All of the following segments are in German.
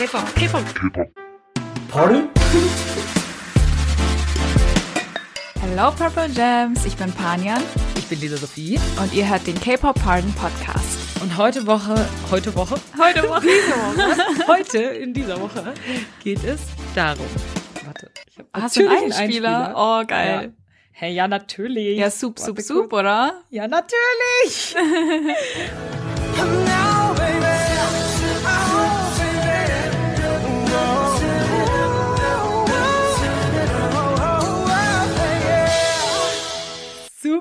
K-Pop, K-Pop. Pardon? Hello Purple Gems, ich bin Panjan Ich bin Lisa Sophie. und ihr hört den K-Pop Pardon Podcast. Und heute Woche, heute Woche? Heute Woche. Diese Woche, heute in dieser Woche geht es darum. Warte, ich hab Hast du einen natürlich Einspieler? Oh, geil. Ja. Hey, ja, natürlich. Ja, Warte Soup, kurz. oder? Ja, natürlich.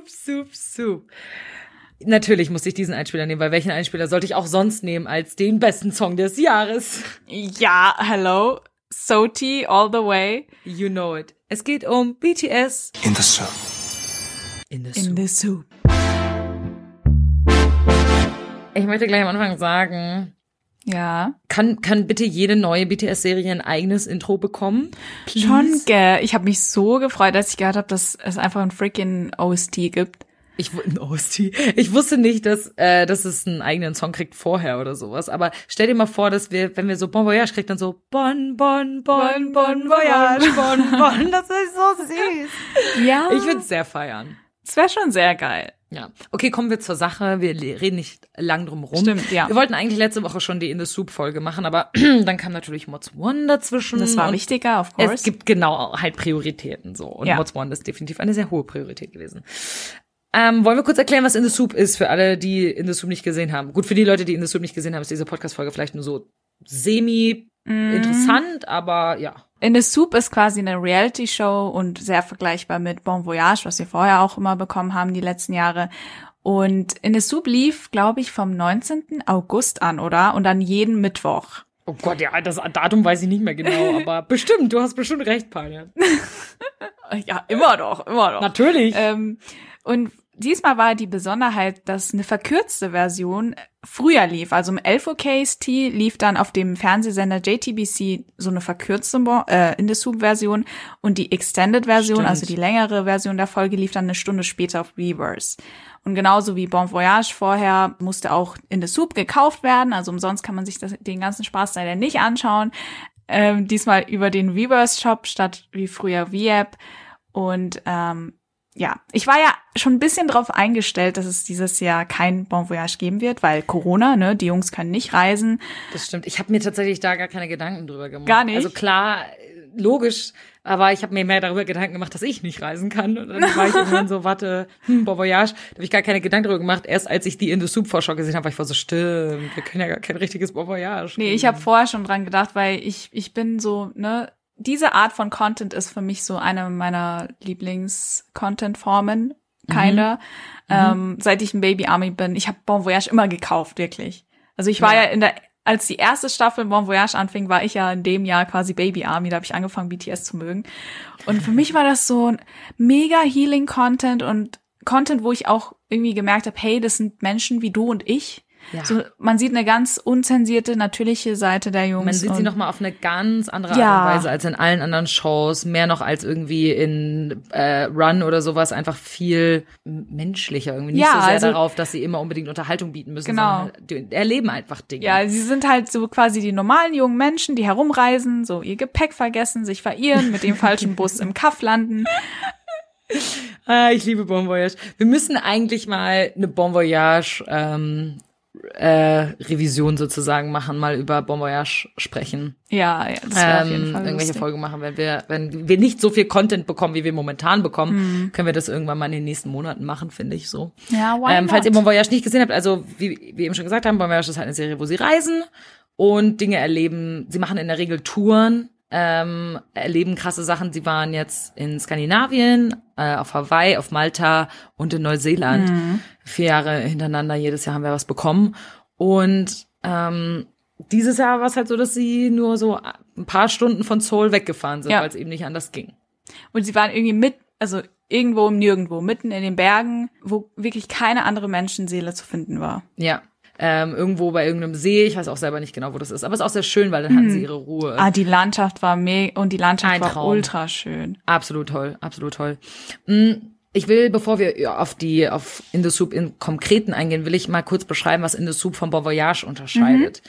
Soup, Soup, Soup. Natürlich musste ich diesen Einspieler nehmen, weil welchen Einspieler sollte ich auch sonst nehmen als den besten Song des Jahres? Ja, hello. Soti all the way. You know it. Es geht um BTS In the soup. in the In the soup. Ich möchte gleich am Anfang sagen, Ja. kann, kann bitte jede neue BTS-Serie ein eigenes Intro bekommen? Please? Schon, gell. Ich habe mich so gefreut, als ich gehört habe, dass es einfach ein freaking OST gibt. Ich, ein OST. ich wusste nicht, dass, äh, dass es einen eigenen Song kriegt vorher oder sowas. Aber stell dir mal vor, dass wir, wenn wir so Bon Voyage kriegt, dann so Bon, Bon, Bon, Bon Voyage, Bon, Bon. Das ist so süß. Ja. Ich würde es sehr feiern. Es wäre schon sehr geil. Ja. Okay, kommen wir zur Sache. Wir reden nicht lang drum rum. Stimmt, ja. Wir wollten eigentlich letzte Woche schon die In the Soup Folge machen, aber dann kam natürlich Mods One dazwischen. Das war wichtiger, of course. Es gibt genau halt Prioritäten so. Und Ja. Mods One ist definitiv eine sehr hohe Priorität gewesen. Ähm, wollen wir kurz erklären, was In the Soup ist, für alle, die In the Soup nicht gesehen haben? Gut, für die Leute, die In the Soup nicht gesehen haben, ist diese Podcast-Folge vielleicht nur so semi-interessant, aber ja. In the Soup ist quasi eine Reality-Show und sehr vergleichbar mit Bon Voyage, was wir vorher auch immer bekommen haben die letzten Jahre. Und In the Soup lief, glaube ich, vom 19. August an, oder? Und dann jeden Mittwoch. Oh Gott, ja, das Datum weiß ich nicht mehr genau, aber bestimmt, du hast bestimmt recht, Panja. Ja, immer doch, immer doch. Natürlich. Ähm, und diesmal war die Besonderheit, dass eine verkürzte Version früher lief. Also um 11 Uhr KST lief dann auf dem Fernsehsender JTBC so eine verkürzte äh, In the Soup Version und die Extended Version, Stimmt. also die längere Version der Folge lief dann eine Stunde später auf Reverse. Und genauso wie Bon Voyage vorher musste auch In the Soup gekauft werden. Also umsonst kann man sich das, den ganzen Spaß leider nicht anschauen. Ähm, diesmal über den Reverse Shop statt wie früher V-App. Und ähm, ja, ich war ja schon ein bisschen drauf eingestellt, dass es dieses Jahr kein Bon Voyage geben wird, weil Corona, ne, die Jungs können nicht reisen. Das stimmt. Ich habe mir tatsächlich da gar keine Gedanken drüber gemacht. Gar nicht? Also klar, logisch, aber ich habe mir mehr darüber Gedanken gemacht, dass ich nicht reisen kann. Und dann war ich irgendwann so, warte, hm, Bon Voyage. Da habe ich gar keine Gedanken darüber gemacht. Erst als ich die In the Soup Vorschau gesehen habe, war ich vor so, stimmt, wir können ja gar kein richtiges Bon Voyage. Nee, geben. ich habe vorher schon dran gedacht, weil ich ich bin so, ne, diese Art von Content ist für mich so eine meiner Lieblings-Content-Formen, keiner. Ähm, seit ich ein Baby Army bin, ich habe Bon Voyage immer gekauft, wirklich. Also ich war ja. Ja. in der, als die erste Staffel Bon Voyage anfing, war ich ja in dem Jahr quasi Baby Army, da habe ich angefangen, BTS zu mögen. Und für mich war das so ein mega Healing Content und Content, wo ich auch irgendwie gemerkt habe, hey, das sind Menschen wie du und ich. Ja. So, man sieht eine ganz unzensierte, natürliche Seite der Jungs. Man sieht sie und- noch mal auf eine ganz andere Ja. Art und Weise als in allen anderen Shows, mehr noch als irgendwie in äh, Run oder sowas, einfach viel menschlicher, irgendwie nicht Ja, so sehr also- darauf, dass sie immer unbedingt Unterhaltung bieten müssen, Genau. sondern die erleben einfach Dinge. Ja, sie sind halt so quasi die normalen jungen Menschen, die herumreisen, so ihr Gepäck vergessen, sich verirren, mit dem falschen Bus im Kaff landen. Ah, ich liebe Bon Voyage. Wir müssen eigentlich mal eine Bon Voyage ähm, äh, Revision sozusagen machen, mal über Bon Voyage sprechen. Ja, ja das wäre auf jeden Ähm, Fall irgendwelche lustig. Folgen machen, wenn wir, wenn wir nicht so viel Content bekommen, wie wir momentan bekommen, Mhm. können wir das irgendwann mal in den nächsten Monaten machen, finde ich so. Ja, why Ähm, falls ihr? Bon Voyage nicht gesehen habt, also wie wir eben schon gesagt haben, Bon Voyage ist halt eine Serie, wo sie reisen und Dinge erleben. Sie machen in der Regel Touren, ähm, erleben krasse Sachen. Sie waren jetzt in Skandinavien, äh, auf Hawaii, auf Malta und in Neuseeland. Mhm. Vier Jahre hintereinander, jedes Jahr haben wir was bekommen. Und ähm, dieses Jahr war es halt so, dass sie nur so ein paar Stunden von Seoul weggefahren sind, Ja. weil es eben nicht anders ging. Und sie waren irgendwie mit, also irgendwo im Nirgendwo, mitten in den Bergen, wo wirklich keine andere Menschenseele zu finden war. Ja. Ähm, irgendwo bei irgendeinem See, ich weiß auch selber nicht genau, wo das ist, aber es ist auch sehr schön, weil dann hatten sie ihre Ruhe. Ah, die Landschaft war mega und die Landschaft Ein war Traum. ultra schön. Absolut toll, absolut toll. Mm, Ich will, bevor wir auf die, auf In the Soup im Konkreten eingehen, will ich mal kurz beschreiben, was In the Soup von Bon Voyage unterscheidet.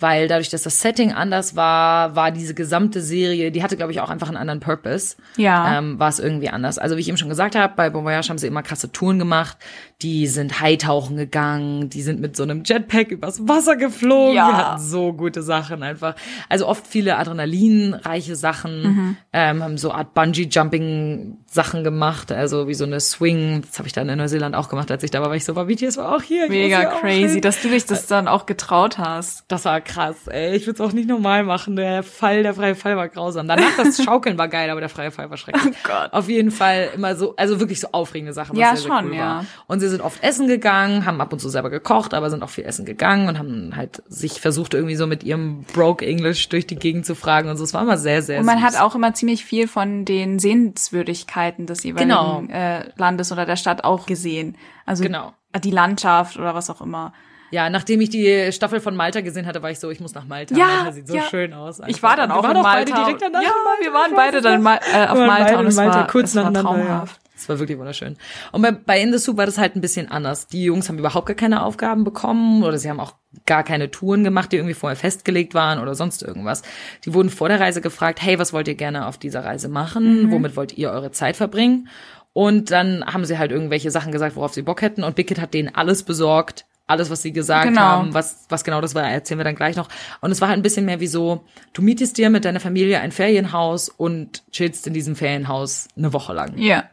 weil dadurch, dass das Setting anders war, war diese gesamte Serie, die hatte, glaube ich, auch einfach einen anderen Purpose. Ja. Ähm, war es irgendwie anders. Also wie ich eben schon gesagt habe, bei Bon Voyage haben sie immer krasse Touren gemacht. Die sind Haitauchen gegangen, die sind mit so einem Jetpack übers Wasser geflogen. Ja. Die hatten so gute Sachen einfach. Also oft viele adrenalinreiche Sachen, Mhm. ähm, haben so Art Bungee-Jumping Sachen gemacht, also wie so eine Swing. Das habe ich dann in Neuseeland auch gemacht, als ich da war, weil ich so war, BTS war auch hier. Mega crazy, dass du dich das dann auch getraut hast. Das war krass, ey. Ich würde es auch nicht normal machen. Der Fall, der freie Fall war grausam. Danach das Schaukeln war geil, aber der freie Fall war schrecklich. Oh Gott. Auf jeden Fall immer so, also wirklich so aufregende Sachen. was Ja, sehr, sehr schon, cool ja. Sie sind oft essen gegangen, haben ab und zu selber gekocht, aber sind auch viel essen gegangen und haben halt sich versucht, irgendwie so mit ihrem Broke English durch die Gegend zu fragen und so. Es war immer sehr, sehr Und man süß. hat auch immer ziemlich viel von den Sehenswürdigkeiten des jeweiligen Genau. äh, Landes oder der Stadt auch gesehen. Also Genau. die Landschaft oder was auch immer. Ja, nachdem ich die Staffel von Malta gesehen hatte, war ich so, ich muss nach Malta. Ja, Malta sieht so ja. schön aus. Ich war dann wir auch waren in beide Malta. direkt danach ja, Malta. wir waren beide dann mal, äh, auf Malta beide und es Malta war, kurz es war ja. Es war wirklich wunderschön. Und bei, bei In the Soup war das halt ein bisschen anders. Die Jungs haben überhaupt gar keine Aufgaben bekommen oder sie haben auch gar keine Touren gemacht, die irgendwie vorher festgelegt waren oder sonst irgendwas. Die wurden vor der Reise gefragt, hey, was wollt ihr gerne auf dieser Reise machen? Womit wollt ihr eure Zeit verbringen? Und dann haben sie halt irgendwelche Sachen gesagt, worauf sie Bock hätten. Und Bickett hat denen alles besorgt. Alles, was sie gesagt Genau. haben, was, was genau das war, erzählen wir dann gleich noch. Und es war halt ein bisschen mehr wie so, du mietest dir mit deiner Familie ein Ferienhaus und chillst in diesem Ferienhaus eine Woche lang. Ja.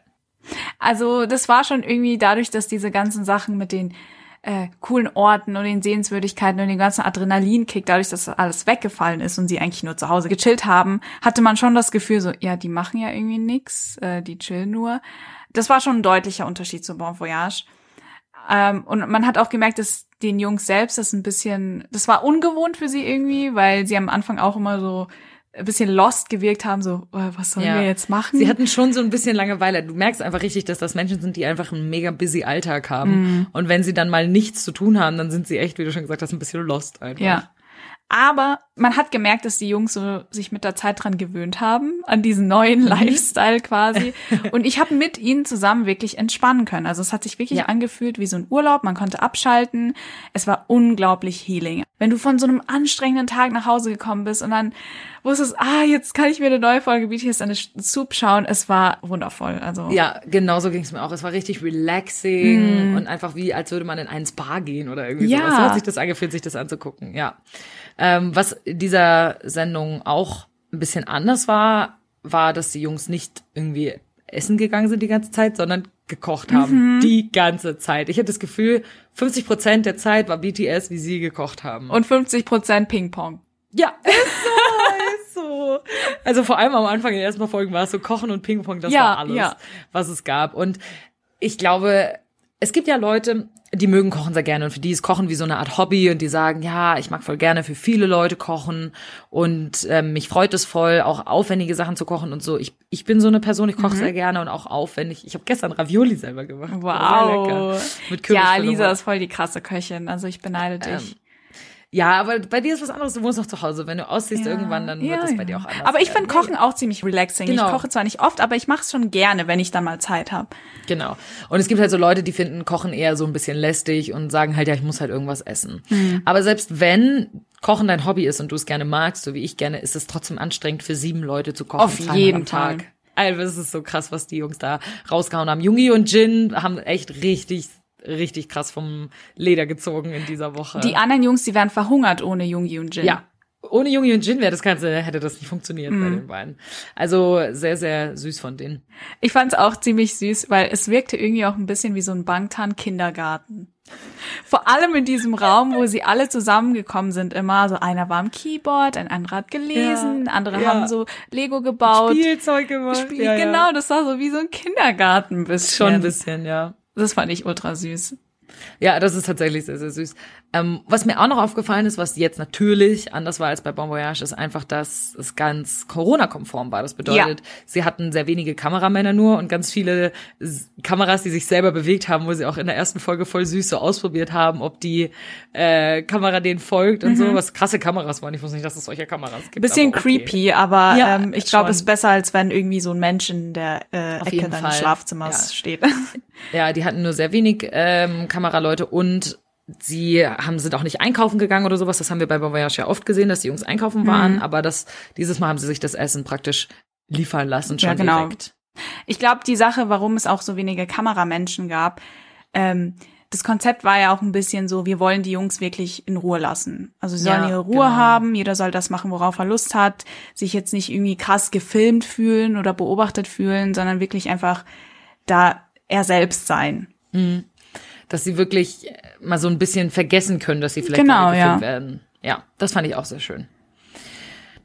Also das war schon irgendwie dadurch, dass diese ganzen Sachen mit den äh, coolen Orten und den Sehenswürdigkeiten und den ganzen Adrenalinkick, dadurch, dass das alles weggefallen ist und sie eigentlich nur zu Hause gechillt haben, hatte man schon das Gefühl so, ja, die machen ja irgendwie nix, äh, die chillen nur. Das war schon ein deutlicher Unterschied zu Bon Voyage. Ähm, und man hat auch gemerkt, dass den Jungs selbst das ein bisschen, das war ungewohnt für sie irgendwie, weil sie am Anfang auch immer so ein bisschen lost gewirkt haben, so, äh, was sollen Ja. wir jetzt machen? Sie hatten schon so ein bisschen Langeweile. Du merkst einfach richtig, dass das Menschen sind, die einfach einen mega busy Alltag haben. Und wenn sie dann mal nichts zu tun haben, dann sind sie echt, wie du schon gesagt hast, ein bisschen lost einfach. Ja. Aber man hat gemerkt, dass die Jungs so sich mit der Zeit dran gewöhnt haben, an diesen neuen Lifestyle quasi. Und ich habe mit ihnen zusammen wirklich entspannen können. Also es hat sich wirklich Ja. angefühlt wie so ein Urlaub. Man konnte abschalten. Es war unglaublich healing. Wenn du von so einem anstrengenden Tag nach Hause gekommen bist und dann wusstest, ah, jetzt kann ich mir eine neue Folge BTS der Soup schauen. Es war wundervoll. Also Ja, genau so ging es mir auch. Es war richtig relaxing und einfach wie, als würde man in einen Spa gehen oder irgendwie Ja. sowas. So hat sich das angefühlt, sich das anzugucken, ja. Ähm, was in dieser Sendung auch ein bisschen anders war, war, dass die Jungs nicht irgendwie essen gegangen sind die ganze Zeit, sondern gekocht haben. Die ganze Zeit. Ich hatte das Gefühl, 50 Prozent der Zeit war BTS, wie sie gekocht haben. und 50 Prozent Ping-Pong. Ja, ist so, ist so. Also vor allem am Anfang der ersten Folgen war es so Kochen und Ping-Pong, das Ja, war alles, ja. was es gab. Und ich glaube, es gibt ja Leute, die mögen Kochen sehr gerne und für die ist Kochen wie so eine Art Hobby und die sagen, ja, ich mag voll gerne für viele Leute kochen und ähm, mich freut es voll, auch aufwendige Sachen zu kochen und so. Ich, ich bin so eine Person, ich Mhm. koche sehr gerne und auch aufwendig. Ich habe gestern Ravioli selber gemacht. Wow. Mit Ja, Kürbisfüllung. Lisa ist voll die krasse Köchin. Also ich beneide Ähm, dich. Ja, aber bei dir ist was anderes. Du wohnst noch zu Hause. Wenn du ausziehst Ja. irgendwann, dann Ja, wird es bei ja. dir auch anders. Aber ich finde Kochen auch ziemlich relaxing. Genau. Ich koche zwar nicht oft, aber ich mache es schon gerne, wenn ich dann mal Zeit habe. Genau. Und es gibt halt so Leute, die finden Kochen eher so ein bisschen lästig und sagen halt, ja, ich muss halt irgendwas essen. Hm. Aber selbst wenn Kochen dein Hobby ist und du es gerne magst, so wie ich gerne, ist es trotzdem anstrengend für sieben Leute zu kochen. Auf jeden Tag. Fall. Also es ist so krass, was die Jungs da rausgehauen haben. Jungi und Jin haben echt richtig, richtig krass vom Leder gezogen in dieser Woche. Die anderen Jungs, die wären verhungert ohne Jungi und Jin. Ja. Ohne Jungi und Jin wäre das Ganze, hätte das nicht funktioniert Mhm. bei den beiden. Also sehr, sehr süß von denen. Ich fand es auch ziemlich süß, weil es wirkte irgendwie auch ein bisschen wie so ein Bangtan-Kindergarten. Vor allem in diesem Raum, wo sie alle zusammengekommen sind, immer so einer war am Keyboard, ein anderer hat gelesen, Ja, andere ja. haben so Lego gebaut. Spielzeug gemacht. Spiel- ja. Genau, das war so wie so ein Kindergarten bisschen. Schon ein bisschen, ja. Das fand ich ultra süß. Ja, das ist tatsächlich sehr, sehr süß. Ähm, was mir auch noch aufgefallen ist, was jetzt natürlich anders war als bei Bon Voyage, ist einfach, dass es ganz Corona-konform war. Das bedeutet, sie hatten sehr wenige Kameramänner nur und ganz viele Kameras, die sich selber bewegt haben, wo sie auch in der ersten Folge voll süß so ausprobiert haben, ob die äh, Kamera denen folgt und so. Was krasse Kameras waren. Ich wusste nicht, dass es solche Kameras gibt. Mhm. Bisschen aber okay. creepy, aber Ja, ähm, ich glaube, es ist besser, als wenn irgendwie so ein Mensch in der äh, Auf Ecke deines. Schlafzimmers Ja. steht. Ja, die hatten nur sehr wenig ähm, Kameraleute und sie haben sind auch nicht einkaufen gegangen oder sowas. Das haben wir bei Bon Voyage ja oft gesehen, dass die Jungs einkaufen waren. Mhm. Aber das dieses Mal haben sie sich das Essen praktisch liefern lassen schon Ja, genau. direkt. Ich glaube, die Sache, warum es auch so wenige Kameramenschen gab, ähm, das Konzept war ja auch ein bisschen so, wir wollen die Jungs wirklich in Ruhe lassen. Also sie sollen Ja, ihre Ruhe genau. haben, jeder soll das machen, worauf er Lust hat, sich jetzt nicht irgendwie krass gefilmt fühlen oder beobachtet fühlen, sondern wirklich einfach da er selbst sein. Dass sie wirklich äh, mal so ein bisschen vergessen können, dass sie vielleicht Genau, ja. werden. Ja, das fand ich auch sehr schön.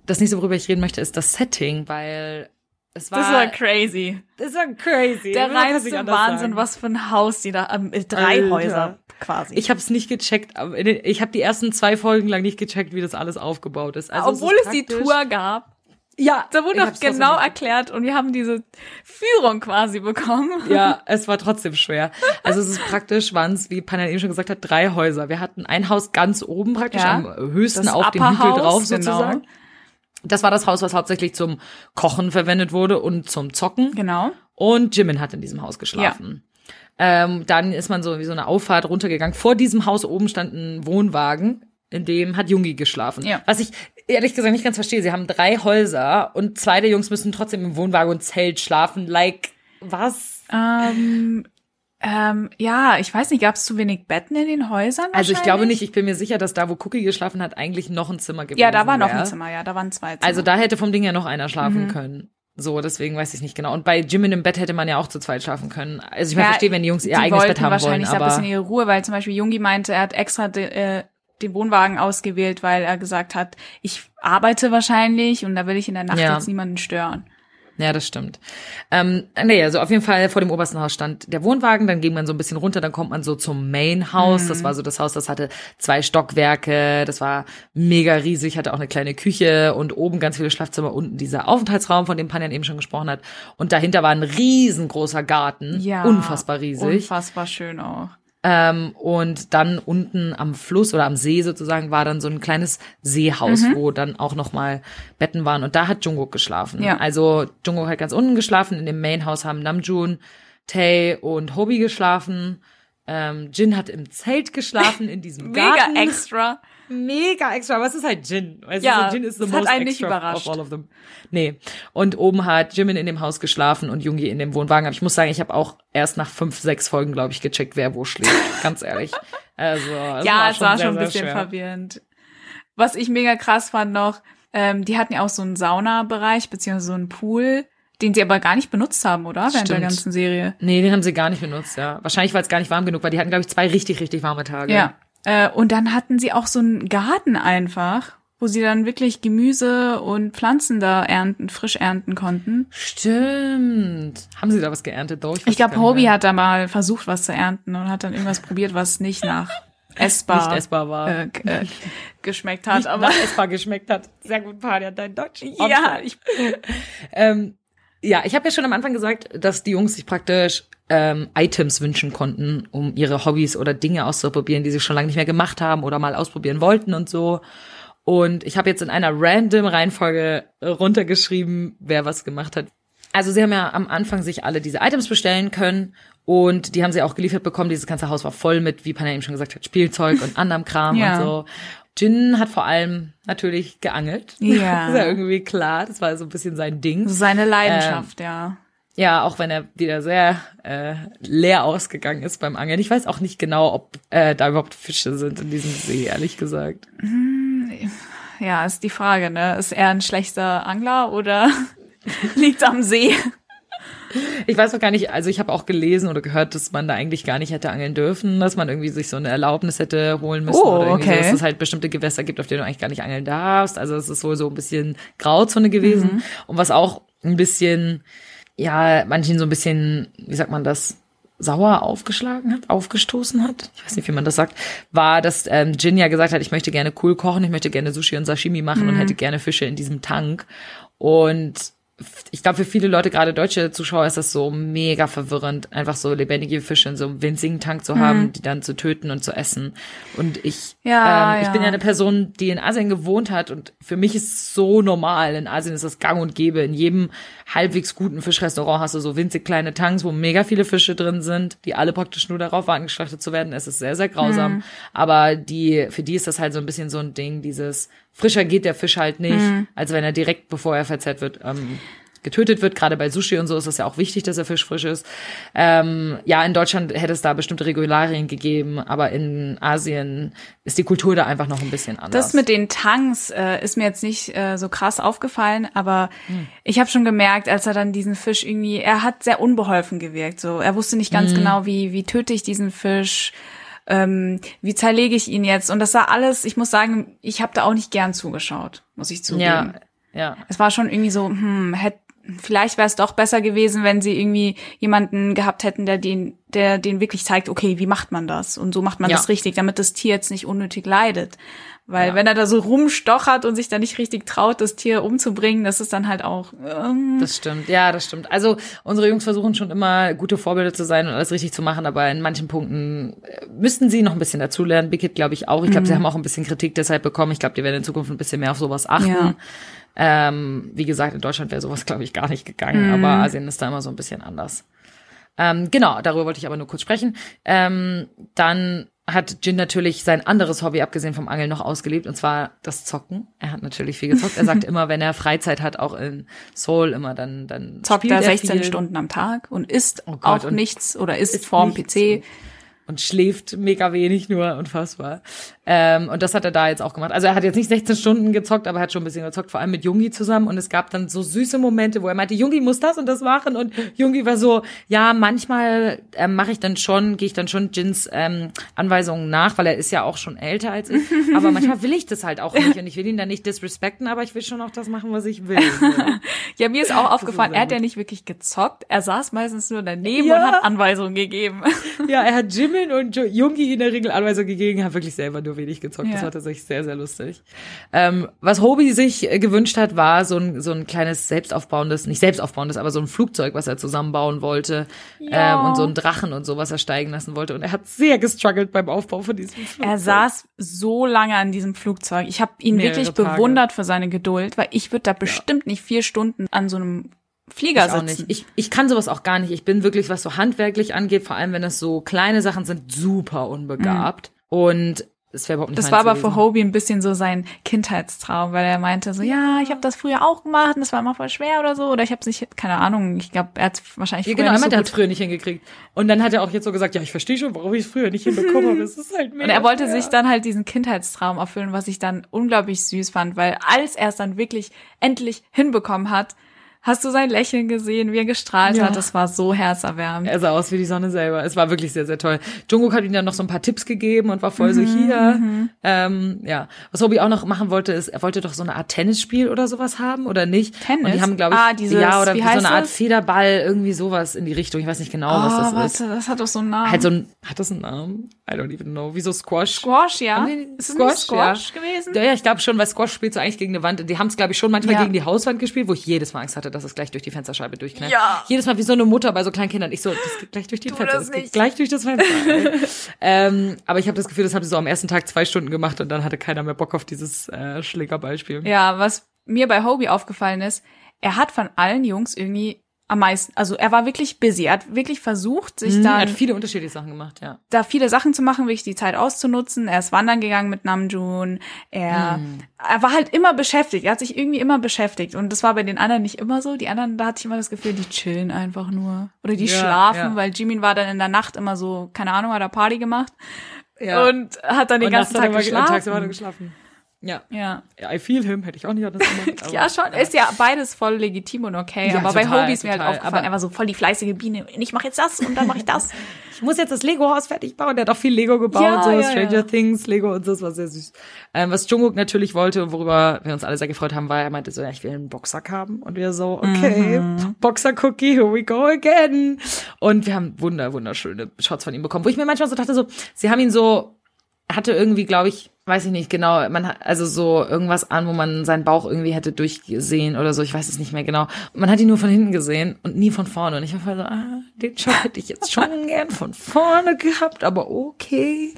Das nächste, worüber ich reden möchte, ist das Setting, weil es war, crazy. das war crazy. Der Man kann es reinste Wahnsinn, sagen. was für ein Haus die da, ähm, drei Alter. Häuser quasi. Ich habe es nicht gecheckt. aber Ich habe die ersten zwei Folgen lang nicht gecheckt, wie das alles aufgebaut ist. Also Obwohl ist es die Tour gab. Ja, Da wurde trotzdem genau erklärt und wir haben diese Führung quasi bekommen. Ja, es war trotzdem schwer. Also es ist praktisch, waren es, wie Panel eben schon gesagt hat, drei Häuser. Wir hatten ein Haus ganz oben praktisch, Ja. am höchsten auf dem Hügel House, drauf genau. sozusagen. Das war das Haus, was hauptsächlich zum Kochen verwendet wurde und zum Zocken. Genau. Und Jimin hat in diesem Haus geschlafen. Ähm, dann ist man so wie so eine Auffahrt runtergegangen. Vor diesem Haus oben stand ein Wohnwagen, in dem hat Jungi geschlafen. Ja. Was ich ehrlich gesagt nicht ganz verstehe. Sie haben drei Häuser und zwei der Jungs müssen trotzdem im Wohnwagen und Zelt schlafen. Like, was? Ähm, ähm, ja, ich weiß nicht, gab es zu wenig Betten in den Häusern? Also ich glaube wahrscheinlich? nicht, ich bin mir sicher, dass da, wo Cookie geschlafen hat, eigentlich noch ein Zimmer gewesen Ja, da war noch wär. ein Zimmer, ja, da waren zwei Zimmer. Also da hätte vom Ding ja noch einer schlafen Mhm. können. So, deswegen weiß ich nicht genau. Und bei Jimin im Bett hätte man ja auch zu zweit schlafen können. Also ich meine, Ja, verstehe, wenn die Jungs ihr die eigenes Bett haben wollen, wahrscheinlich da ein bisschen aber ihre Ruhe, weil zum Beispiel Jungi meinte, er hat extra äh, den Wohnwagen ausgewählt, weil er gesagt hat, ich arbeite wahrscheinlich und da will ich in der Nacht Ja. jetzt niemanden stören. ja, das stimmt. Ähm, nee, also auf jeden Fall vor dem obersten Haus stand der Wohnwagen, dann ging man so ein bisschen runter, dann kommt man so zum Main House. Mhm. Das war so das Haus, das hatte zwei Stockwerke, das war mega riesig, hatte auch eine kleine Küche und oben ganz viele Schlafzimmer, unten dieser Aufenthaltsraum, von dem Panjan eben schon gesprochen hat. Und dahinter war ein riesengroßer Garten, Ja. unfassbar riesig. Unfassbar schön auch. Ähm, und dann unten am Fluss oder am See sozusagen war dann so ein kleines Seehaus, Mhm. wo dann auch noch mal Betten waren. Und da hat Jungkook geschlafen. Ja. Also Jungkook hat ganz unten geschlafen. In dem Main-Haus haben Namjoon, Tae und Hobie geschlafen. Ähm, Jin hat im Zelt geschlafen in diesem Mega Garten. extra. Mega extra, aber es ist halt Jin. Weißt Ja, so Jin ist the most einen nicht extra überrascht. of all of them. Nee. Und oben hat Jimin in dem Haus geschlafen und Jungi in dem Wohnwagen. Aber ich muss sagen, ich habe auch erst nach fünf, sechs Folgen, glaube ich, gecheckt, wer wo schläft. Ganz ehrlich. Also, es ja, es war sehr, schon ein bisschen schwer. verwirrend. Was ich mega krass fand noch, ähm, die hatten ja auch so einen Saunabereich, beziehungsweise so einen Pool, den sie aber gar nicht benutzt haben, oder? Während der ganzen Serie. Nee, den haben sie gar nicht benutzt, ja. Wahrscheinlich, weil es gar nicht warm genug war. Die hatten, glaube ich, zwei richtig, richtig warme Tage. Ja. Äh, und dann hatten sie auch so einen Garten einfach, wo sie dann wirklich Gemüse und Pflanzen da ernten, frisch ernten konnten. Stimmt. Haben sie da was geerntet, doch? Ich glaube, Hobie hat da mal versucht, was zu ernten und hat dann irgendwas probiert, was nicht nach essbar, nicht essbar war. Äh, äh, geschmeckt hat. nicht aber nach essbar geschmeckt hat. Sehr gut, Padia, dein Deutsch. ja, ich, Ähm, ja, ich habe ja schon am Anfang gesagt, dass die Jungs sich praktisch ähm, Items wünschen konnten, um ihre Hobbys oder Dinge auszuprobieren, die sie schon lange nicht mehr gemacht haben oder mal ausprobieren wollten und so. Und ich habe jetzt in einer random Reihenfolge runtergeschrieben, wer was gemacht hat. Also sie haben ja am Anfang sich alle diese Items bestellen können und die haben sie auch geliefert bekommen. Dieses ganze Haus war voll mit, wie Panna eben schon gesagt hat, Spielzeug und anderem Kram Ja. und so. Jin hat vor allem natürlich geangelt. Ja. das ist ja irgendwie klar. Das war so ein bisschen sein Ding. seine Leidenschaft, ja. Ja, auch wenn er wieder sehr äh, leer ausgegangen ist beim Angeln. Ich weiß auch nicht genau, ob äh, da überhaupt Fische sind in diesem See, ehrlich gesagt. Ja, ist die Frage, ne? Ist er ein schlechter Angler oder liegt's am See? Ich weiß auch gar nicht, also ich habe auch gelesen oder gehört, dass man da eigentlich gar nicht hätte angeln dürfen, dass man irgendwie sich so eine Erlaubnis hätte holen müssen Oh, oder irgendwie okay. so, dass es halt bestimmte Gewässer gibt, auf denen du eigentlich gar nicht angeln darfst. Also es ist wohl so ein bisschen Grauzone gewesen. Mhm. Und was auch ein bisschen, ja, manchen so ein bisschen, wie sagt man das, sauer aufgeschlagen hat, aufgestoßen hat, ich weiß nicht, wie man das sagt, war, dass ähm, Jin ja gesagt hat, ich möchte gerne cool kochen, ich möchte gerne Sushi und Sashimi machen Mhm. und hätte gerne Fische in diesem Tank. Und ich glaube, für viele Leute, gerade deutsche Zuschauer, ist das so mega verwirrend, einfach so lebendige Fische in so einem winzigen Tank zu haben, die dann zu töten und zu essen. Und ich, Ja, ähm, ich ja. bin ja eine Person, die in Asien gewohnt hat und für mich ist es so normal. In Asien ist das gang und gäbe. In jedem halbwegs guten Fischrestaurant hast du so winzig kleine Tanks, wo mega viele Fische drin sind, die alle praktisch nur darauf warten, geschlachtet zu werden. Es ist sehr, sehr grausam. Aber die, für die ist das halt so ein bisschen so ein Ding, dieses frischer geht der Fisch halt nicht, als wenn er direkt, bevor er verzehrt wird, ähm, getötet wird. Gerade bei Sushi und so ist es ja auch wichtig, dass der Fisch frisch ist. Ähm, ja, in Deutschland hätte es da bestimmte Regularien gegeben, aber in Asien ist die Kultur da einfach noch ein bisschen anders. Das mit den Tanks äh, ist mir jetzt nicht äh, so krass aufgefallen, aber Hm. ich habe schon gemerkt, als er dann diesen Fisch irgendwie, er hat sehr unbeholfen gewirkt. So, er wusste nicht Hm. ganz genau, wie wie töte ich diesen Fisch, ähm, wie zerlege ich ihn jetzt. Und das war alles. Ich muss sagen, ich habe da auch nicht gern zugeschaut, muss ich zugeben. ja, ja. Es war schon irgendwie so, hm, hätte vielleicht wäre es doch besser gewesen, wenn sie irgendwie jemanden gehabt hätten, der den, der den wirklich zeigt, okay, wie macht man das? Und so macht man Ja. das richtig, damit das Tier jetzt nicht unnötig leidet. Weil Ja. wenn er da so rumstochert und sich da nicht richtig traut, das Tier umzubringen, das ist dann halt auch. Ähm, Das stimmt, ja, das stimmt. Also unsere Jungs versuchen schon immer gute Vorbilder zu sein und alles richtig zu machen, aber in manchen Punkten äh, müssten sie noch ein bisschen dazulernen. Big Hit glaube ich auch. Ich glaube, sie haben auch ein bisschen Kritik deshalb bekommen. Ich glaube, die werden in Zukunft ein bisschen mehr auf sowas achten. Ja. Ähm, wie gesagt, in Deutschland wäre sowas, glaube ich, gar nicht gegangen, aber Asien ist da immer so ein bisschen anders. Ähm, genau, darüber wollte ich aber nur kurz sprechen. Ähm, dann hat Jin natürlich sein anderes Hobby, abgesehen vom Angeln, noch ausgelebt, und zwar das Zocken. Er hat natürlich viel gezockt. Er sagt immer, wenn er Freizeit hat, auch in Seoul, immer dann, dann zockt er 16 viel Stunden am Tag und isst Oh Gott, auch und nichts oder isst isst vorm PC. Und schläft mega wenig nur, unfassbar. Ähm, und das hat er da jetzt auch gemacht. Also er hat jetzt nicht 16 Stunden gezockt, aber er hat schon ein bisschen gezockt, vor allem mit Jungi zusammen. Und es gab dann so süße Momente, wo er meinte, Jungi muss das und das machen. Und Jungi war so, ja, manchmal ähm, mache ich dann schon, gehe ich dann schon Jins ähm, Anweisungen nach, weil er ist ja auch schon älter als ich. Aber manchmal will ich das halt auch nicht und ich will ihn dann nicht disrespekten, aber ich will schon auch das machen, was ich will. Ja, mir ist auch aufgefallen, sehr er hat ja nicht wirklich gezockt. Er saß meistens nur daneben Ja. und hat Anweisungen gegeben. Ja, er hat Jimin und Jungi in der Regel Anweisungen gegeben, hat wirklich selber nur wenig gezockt. Das Ja. war tatsächlich sehr, sehr lustig. Ähm, was Hobie sich äh, gewünscht hat, war so ein, so ein kleines selbstaufbauendes, nicht selbstaufbauendes, aber so ein Flugzeug, was er zusammenbauen wollte. Ja. Ähm, und so ein Drachen und so, was er steigen lassen wollte. Und er hat sehr gestruggelt beim Aufbau von diesem Flugzeug. Er saß so lange an diesem Flugzeug. Ich habe ihn Mehrere wirklich Tage. bewundert für seine Geduld, weil ich würde da bestimmt nicht vier Stunden an so einem Flieger Ich auch sitzen. nicht. Ich, ich kann sowas auch gar nicht. Ich bin wirklich, was so handwerklich angeht, vor allem wenn es so kleine Sachen sind, super unbegabt. Und es wäre überhaupt nicht Mhm. das war aber gewesen. für Hobie ein bisschen so sein Kindheitstraum, weil er meinte so, ja, ich habe das früher auch gemacht und das war immer voll schwer oder so. Oder ich habe es nicht, keine Ahnung, ich glaube, er hat wahrscheinlich Ja, früher genau, er nicht so meinte, er hat gut. früher nicht hingekriegt. Und dann hat er auch jetzt so gesagt, ja, ich verstehe schon, warum ich es früher nicht hinbekommen habe. Es ist halt mega Und er wollte schwer. sich dann halt diesen Kindheitstraum erfüllen, was ich dann unglaublich süß fand, weil als er es dann wirklich endlich hinbekommen hat, hast du sein Lächeln gesehen, wie er gestrahlt Ja. hat. Das war so herzerwärmend. Er sah aus wie die Sonne selber. Es war wirklich sehr, sehr toll. Jungkook hat ihm dann noch so ein paar Tipps gegeben und war voll Mhm, so hier. Ähm, ja. Was Hobie auch noch machen wollte, ist, er wollte doch so eine Art Tennisspiel oder sowas haben oder nicht? Tennis? Und die haben, glaube ich, Ah, dieses- ja, oder wie so eine Art? Federball, irgendwie sowas in die Richtung. Ich weiß nicht genau, was oh, das warte, ist. das hat doch so einen Namen. Halt so ein, hat das einen Namen? I don't even know. Wie so Squash. Squash, ja. Ist es Squash, Squash gewesen? Ja, ja, ich glaube schon, weil Squash spielt so eigentlich gegen eine Wand. Die haben es, glaube ich, schon manchmal Ja. gegen die Hauswand gespielt, wo ich jedes Mal Angst hatte, dass es gleich durch die Fensterscheibe durchknallt. Ja. Jedes Mal wie so eine Mutter bei so kleinen Kindern. Ich so, das geht gleich durch die Tu Fenster. das Das geht gleich durch das Fenster. ähm, aber ich habe das Gefühl, das haben sie so am ersten Tag zwei Stunden gemacht und dann hatte keiner mehr Bock auf dieses äh, Schlägerballspiel. Ja, was mir bei Hobie aufgefallen ist, er hat von allen Jungs irgendwie am meisten, also er war wirklich busy. Er hat wirklich versucht, sich Mhm, er hat viele unterschiedliche Sachen gemacht, ja. da viele Sachen zu machen, wirklich die Zeit auszunutzen. Er ist wandern gegangen mit Namjoon. Er, Mhm. er war halt immer beschäftigt. Er hat sich irgendwie immer beschäftigt. Und das war bei den anderen nicht immer so. Die anderen, da hatte ich immer das Gefühl, die chillen einfach nur. Oder die Ja, schlafen, ja. weil Jimin war dann in der Nacht immer so, keine Ahnung, hat er Party gemacht. ja. Und hat dann den Und ganzen Tag er geschlafen. geschlafen. Ja. Ja. I feel him, hätte ich auch nicht anders gemacht. Ja, schon. Ist ja beides voll legitim und okay. Ja, aber bei total, Hobie ist mir halt aufgefallen, Aber- er war so voll die fleißige Biene. Und ich mache jetzt das und dann mache ich das. Ich muss jetzt das Lego-Haus fertig bauen. Der hat auch viel Lego gebaut, Ja, so Stranger. Things, Lego und so, das war sehr süß. Ähm, was Jungkook natürlich wollte, und worüber wir uns alle sehr gefreut haben, war, er meinte so, ja, ich will einen Boxsack haben. Und wir so, okay, Mhm. Boxer-Cookie, here we go again. Und wir haben wunder, wunderschöne Shots von ihm bekommen, wo ich mir manchmal so dachte, so, sie haben ihn so, er hatte irgendwie, glaube ich, weiß ich nicht genau, man hat also so irgendwas an, wo man seinen Bauch irgendwie hätte durchgesehen oder so, ich weiß es nicht mehr genau. Man hat ihn nur von hinten gesehen und nie von vorne und ich war voll so, ah, den Shot hätte ich jetzt schon gern von vorne gehabt, aber okay.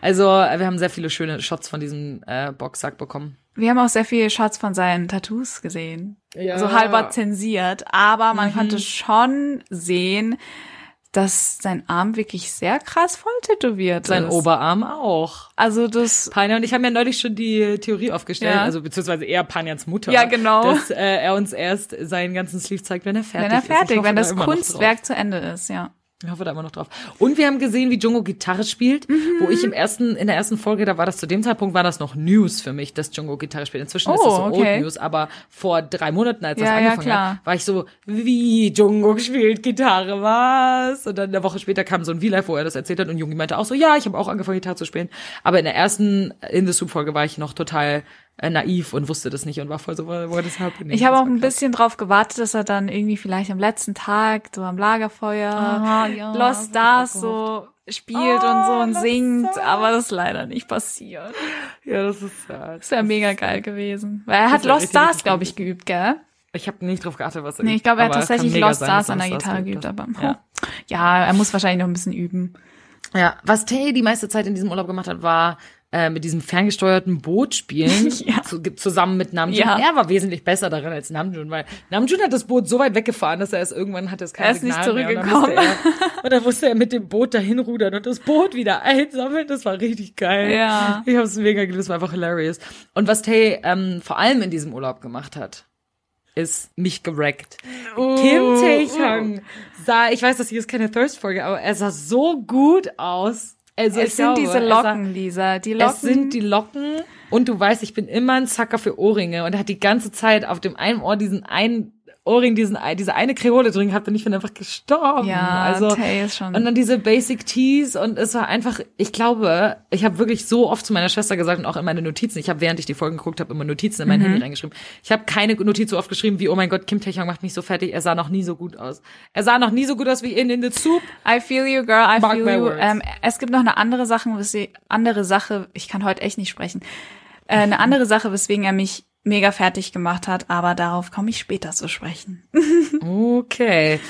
Also, wir haben sehr viele schöne Shots von diesem äh, Boxsack bekommen. Wir haben auch sehr viele Shots von seinen Tattoos gesehen. Ja. So halber zensiert, aber man konnte schon sehen, dass sein Arm wirklich sehr krass voll tätowiert Sein ist. Oberarm auch. Also das Panja und ich haben ja neulich schon die Theorie aufgestellt, Ja. also beziehungsweise eher Panjans Mutter. Ja, genau. Dass äh, er uns erst seinen ganzen Sleeve zeigt, wenn er fertig wenn er ist. Fertig, hoffe wenn da das. Kunstwerk zu Ende ist, ja. Ich hoffe da immer noch drauf. Und wir haben gesehen, wie Jungo Gitarre spielt, wo Mhm. ich im ersten, in der ersten Folge, da war das zu dem Zeitpunkt, war das noch News für mich, dass Jungo Gitarre spielt. Inzwischen ist Oh, das so okay. Old News, aber vor drei Monaten, als das Ja, ja, angefangen klar. hat, war ich so, wie Jungo spielt Gitarre, was? Und dann eine Woche später kam so ein V-Live, wo er das erzählt hat und Jungi meinte auch so, ja, ich habe auch angefangen, Gitarre zu spielen. Aber in der ersten In the Soup-Folge war ich noch total äh, naiv und wusste das nicht und war voll so, what is happening? Ich habe auch ein krass. bisschen drauf gewartet, dass er dann irgendwie vielleicht am letzten Tag so am Lagerfeuer Ah, ja, Lost Stars so spielt und so und Lost singt, Stars. aber das ist leider nicht passiert. Ja, das ist sad. Das wäre mega geil gewesen. Weil er hat Lost Stars, glaube ich, geübt, gell? Ich habe nicht drauf geachtet, was er Nee, ich glaube, er hat tatsächlich Lost sein, Stars an der Gitarre geübt aber Ja. ja, er muss wahrscheinlich noch ein bisschen üben. Ja, was Tay die meiste Zeit in diesem Urlaub gemacht hat, war äh, mit diesem ferngesteuerten Boot spielen, Ja. zu, zusammen mit Namjoon. Ja. Er war wesentlich besser darin als Namjoon, weil Namjoon hat das Boot so weit weggefahren, dass er es irgendwann hatte es kein Er ist nicht Signal mehr. Und dann, zurückgekommen. er, und dann musste er mit dem Boot dahin rudern und das Boot wieder einsammeln. Das war richtig geil. Ja. Ich habe es mega geliebt, es war einfach hilarious. Und was Tay ähm, vor allem in diesem Urlaub gemacht hat, ist mich gerackt. Uh, Kim Tae-hyung sah, ich weiß, das hier ist keine Thirst-Folge, aber er sah so gut aus. Also Es sind glaube, diese Locken, Lisa. Die Locken. Es sind die Locken und du weißt, ich bin immer ein Zacker für Ohrringe und hat die ganze Zeit auf dem einen Ohr diesen einen Ohrring, diesen, diese eine Kreole drin gehabt und ich bin einfach gestorben. ja, also, Tay ist schon. und dann diese Basic Tees und es war einfach, ich glaube, ich habe wirklich so oft zu meiner Schwester gesagt und auch in meine Notizen, ich habe während ich die Folgen geguckt habe, immer Notizen in mein Mhm. Handy reingeschrieben. Ich habe keine Notiz so oft geschrieben wie, oh mein Gott, Kim Tae-hyung macht mich so fertig, er sah noch nie so gut aus. Er sah noch nie so gut aus wie in In the Soup. I feel you, girl. I Mark feel you. Ähm, es gibt noch eine andere Sache, andere Sache. Ich kann heute echt nicht sprechen. Äh, eine andere Sache, weswegen er mich mega fertig gemacht hat, aber darauf komme ich später zu sprechen. Okay.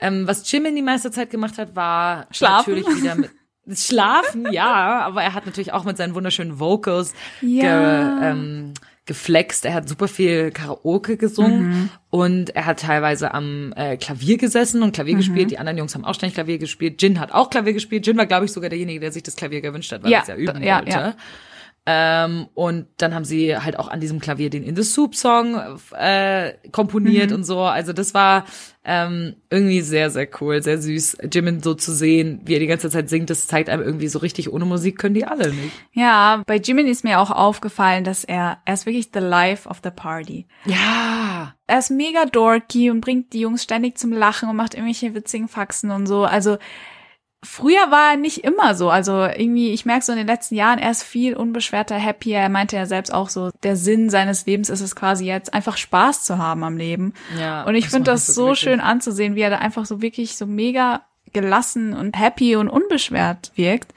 Ähm, was Jimin die meiste Zeit gemacht hat, war Schlafen. natürlich wieder mit Schlafen, ja, aber er hat natürlich auch mit seinen wunderschönen Vocals Ja. ge, ähm, geflext. Er hat super viel Karaoke gesungen Mhm. und er hat teilweise am äh, Klavier gesessen und Mhm. Klavier gespielt. Die anderen Jungs haben auch ständig Klavier gespielt. Jin hat auch Klavier gespielt. Jin war, glaube ich, sogar derjenige, der sich das Klavier gewünscht hat, weil Ja, er es ja üben ja, wollte. ja. Ähm, und dann haben sie halt auch an diesem Klavier den In the Soup Song äh, komponiert Mhm. und so. Also das war ähm, irgendwie sehr, sehr cool, sehr süß, Jimin so zu sehen, wie er die ganze Zeit singt. Das zeigt einem irgendwie so richtig, ohne Musik können die alle nicht. Ja, bei Jimin ist mir auch aufgefallen, dass er, er ist wirklich the life of the party. Ja. Er ist mega dorky und bringt die Jungs ständig zum Lachen und macht irgendwelche witzigen Faxen und so. Also früher war er nicht immer so. Also irgendwie, ich merke so in den letzten Jahren, er ist viel unbeschwerter, happier. Er meinte ja selbst auch so, der Sinn seines Lebens ist es quasi jetzt, einfach Spaß zu haben am Leben. Ja, Und ich das finde das es so wirklich. schön anzusehen, wie er da einfach so wirklich so mega gelassen und happy und unbeschwert wirkt.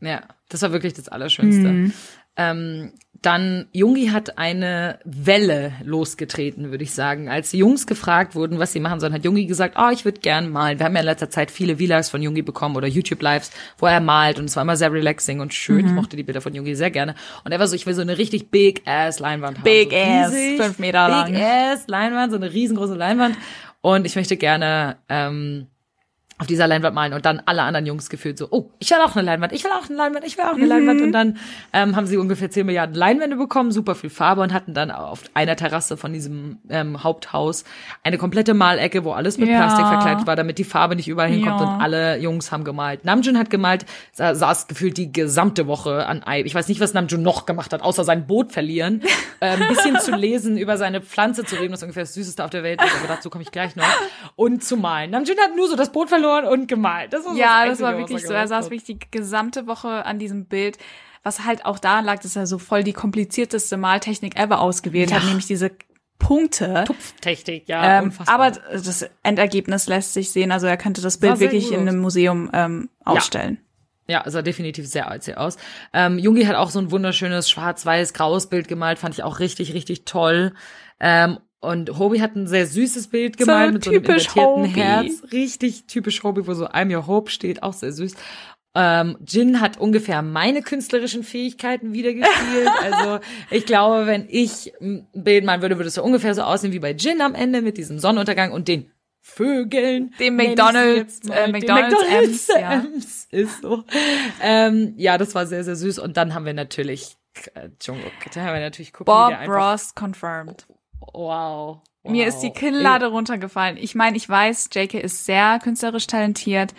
Ja, das war wirklich das Allerschönste. Mhm. Ähm, dann, Jungi hat eine Welle losgetreten, würde ich sagen. Als die Jungs gefragt wurden, was sie machen sollen, hat Jungi gesagt, oh, ich würde gern malen. Wir haben ja in letzter Zeit viele V-Lives von Jungi bekommen oder YouTube-Lives, wo er malt und es war immer sehr relaxing und schön. Mhm. Ich mochte die Bilder von Jungi sehr gerne. Und er war so, ich will so eine richtig big-ass Leinwand haben. Big so ass, riesig, fünf Meter lang. Big-ass Leinwand, so eine riesengroße Leinwand. Und ich möchte gerne ähm, auf dieser Leinwand malen und dann alle anderen Jungs gefühlt so, oh, ich will auch eine Leinwand, ich will auch eine Leinwand, ich will auch eine Mhm. Leinwand. Und dann ähm, haben sie ungefähr 10 Milliarden Leinwände bekommen, super viel Farbe und hatten dann auf einer Terrasse von diesem ähm, Haupthaus eine komplette Malecke, wo alles mit Ja. Plastik verkleidet war, damit die Farbe nicht überall hinkommt Ja. und alle Jungs haben gemalt. Namjoon hat gemalt, sa saß gefühlt die gesamte Woche an Ei. Ich weiß nicht, was Namjoon noch gemacht hat, außer sein Boot verlieren, äh, ein bisschen zu lesen, über seine Pflanze zu reden, das ist ungefähr das Süßeste auf der Welt ist, aber dazu komme ich gleich noch, und zu malen. Namjoon hat nur so das Boot verloren und gemalt. Das Ja, das das war wirklich so. Er saß hat. wirklich die gesamte Woche an diesem Bild, was halt auch daran lag, dass er so voll die komplizierteste Maltechnik ever ausgewählt hat, Ja. nämlich diese Punkte. Tupftechnik, ja, Ähm, aber das Endergebnis lässt sich sehen. Also er könnte das Bild wirklich in einem Museum ähm, ausstellen. Ja, sah definitiv sehr alt aus. Ähm, Jungi hat auch so ein wunderschönes schwarz-weiß-graues Bild gemalt, fand ich auch richtig, richtig toll. Ähm, und Hobie hat ein sehr süßes Bild gemalt So mit so einem invertierten Hobie. Herz. Richtig typisch Hobie, wo so I'm your Hope steht, auch sehr süß. Ähm, Jin hat ungefähr meine künstlerischen Fähigkeiten wiedergespielt. also ich glaube, wenn ich ein Bild malen würde, würde es so ungefähr so aussehen wie bei Jin am Ende mit diesem Sonnenuntergang und den Vögeln. Dem McDonald's, äh, Den McDonald's Ems, ja. Ems ist so. Ähm, ja, das war sehr, sehr süß. Und dann haben wir natürlich äh, Jungkook. Da haben wir natürlich Cookie, Bob Ross confirmed. Wow. wow. Mir ist die Kinnlade runtergefallen. Ich meine, ich weiß, JK ist sehr künstlerisch talentiert,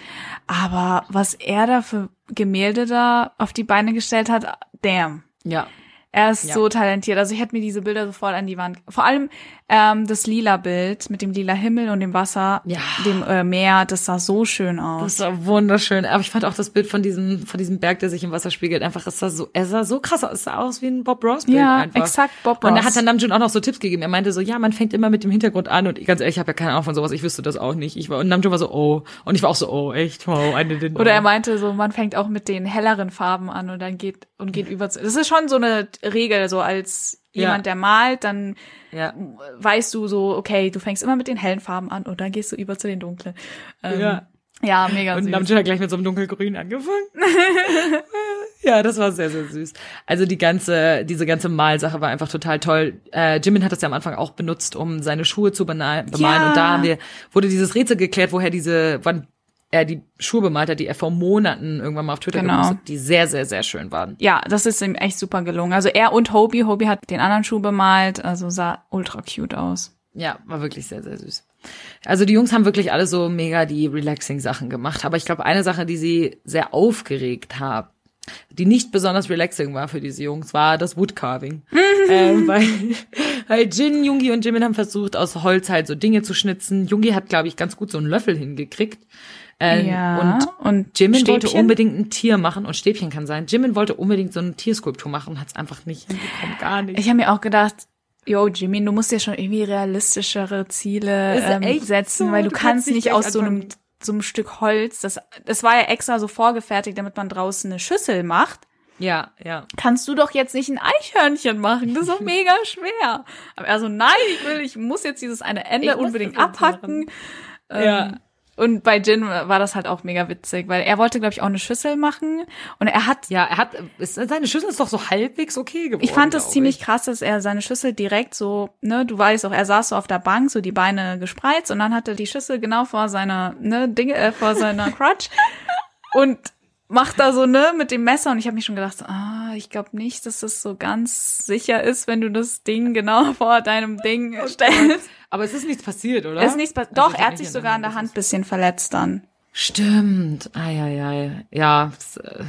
aber was er da für Gemälde da auf die Beine gestellt hat, damn. Ja. Er ist Ja. so talentiert. Also ich hätte mir diese Bilder sofort an die Wand. Vor allem ähm, das lila Bild mit dem lila Himmel und dem Wasser, Ja. dem äh, Meer, das sah so schön aus. Das war wunderschön. Aber ich fand auch das Bild von diesem, von diesem Berg, der sich im Wasser spiegelt, einfach, es sah so, er sah so krass aus. Es sah aus wie ein Bob Ross Bild ja, einfach. exakt Bob Und da Ross. hat dann Namjoon auch noch so Tipps gegeben. Er meinte so, ja, man fängt immer mit dem Hintergrund an und ganz ehrlich, ich habe ja keine Ahnung von sowas, ich wüsste das auch nicht. Ich war, und Namjoon war so, oh. Und ich war auch so, oh, echt, wow, eine den Oder er meinte so, man fängt auch mit den helleren Farben an und dann geht und geht über zu. Das ist schon so eine Regel, so als Ja. jemand, der malt, dann Ja. weißt du so, okay, du fängst immer mit den hellen Farben an und dann gehst du über zu den dunklen. Ähm, Ja. ja, mega Und süß. Namjoon hat gleich mit so einem dunkelgrün angefangen. ja, das war sehr, sehr süß. Also die ganze, diese ganze Malsache war einfach total toll. Äh, Jimin hat das ja am Anfang auch benutzt, um seine Schuhe zu bemalen. Ja. Und da haben wir, wurde dieses Rätsel geklärt, woher diese, wann er die Schuhe bemalt hat, die er vor Monaten irgendwann mal auf Twitter Genau. gepostet, die sehr, sehr, sehr schön waren. Ja, das ist ihm echt super gelungen. Also er und Hobie, Hobie hat den anderen Schuh bemalt, also sah ultra cute aus. Ja, war wirklich sehr, sehr süß. Also die Jungs haben wirklich alle so mega die relaxing Sachen gemacht. Aber ich glaube, eine Sache, die sie sehr aufgeregt haben, die nicht besonders relaxing war für diese Jungs, war das Woodcarving. ähm, weil, weil Jin, Jungi und Jimin haben versucht, aus Holz halt so Dinge zu schnitzen. Jungi hat, glaube ich, ganz gut so einen Löffel hingekriegt. Ähm, ja, Und und Jimin wollte Stäbchen? unbedingt ein Tier machen und Stäbchen kann sein. Jimin wollte unbedingt so eine Tierskulptur machen und hat es einfach nicht hinbekommen, gar nicht. Ich habe mir auch gedacht, yo, Jimmy, du musst dir schon irgendwie realistischere Ziele ähm, setzen, so, weil du, du kannst kannst nicht aus so einem, so einem Stück Holz, das, das war ja extra so vorgefertigt, damit man draußen eine Schüssel macht. ja, ja. Kannst du doch jetzt nicht ein Eichhörnchen machen, das ist doch mega schwer. Aber er so, nein, ich will, ich muss jetzt dieses eine Ende Ich unbedingt abhacken. Ähm, Ja. Und bei Jin war das halt auch mega witzig, weil er wollte, glaube ich, auch eine Schüssel machen. Und er hat Ja, er hat, ist, seine Schüssel ist doch so halbwegs okay geworden. Ich fand es ziemlich ich. krass, dass er seine Schüssel direkt so, ne, du weißt auch, er saß so auf der Bank, so die Beine gespreizt und dann hatte die Schüssel genau vor seiner, ne, Dinge, äh, vor seiner Crotch und macht da so, ne, mit dem Messer und ich habe mich schon gedacht, ah, ich glaube nicht, dass das so ganz sicher ist, wenn du das Ding genau vor deinem Ding stellst. Aber es ist nichts passiert, oder? Es ist nichts, pass- Also doch, er hat sich sogar an der Hand bisschen verletzt dann. Stimmt. Eieiei. Ja, es, äh,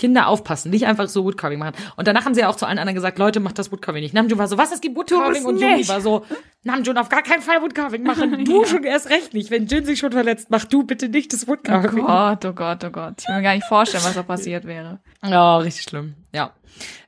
Kinder aufpassen, nicht einfach so Woodcarving machen. Und danach haben sie ja auch zu allen anderen gesagt, Leute, macht das Woodcarving nicht. Namjoon war so, was, es gibt Woodcarving? Und nicht. war so, Namjoon, auf gar keinen Fall Woodcarving machen. Du schon erst recht nicht. Wenn Jin sich schon verletzt, mach du bitte nicht das Oh Woodcarving. Gott, oh Gott, oh Gott. Ich will mir gar nicht vorstellen, was da passiert wäre. Ja, richtig schlimm. Ja.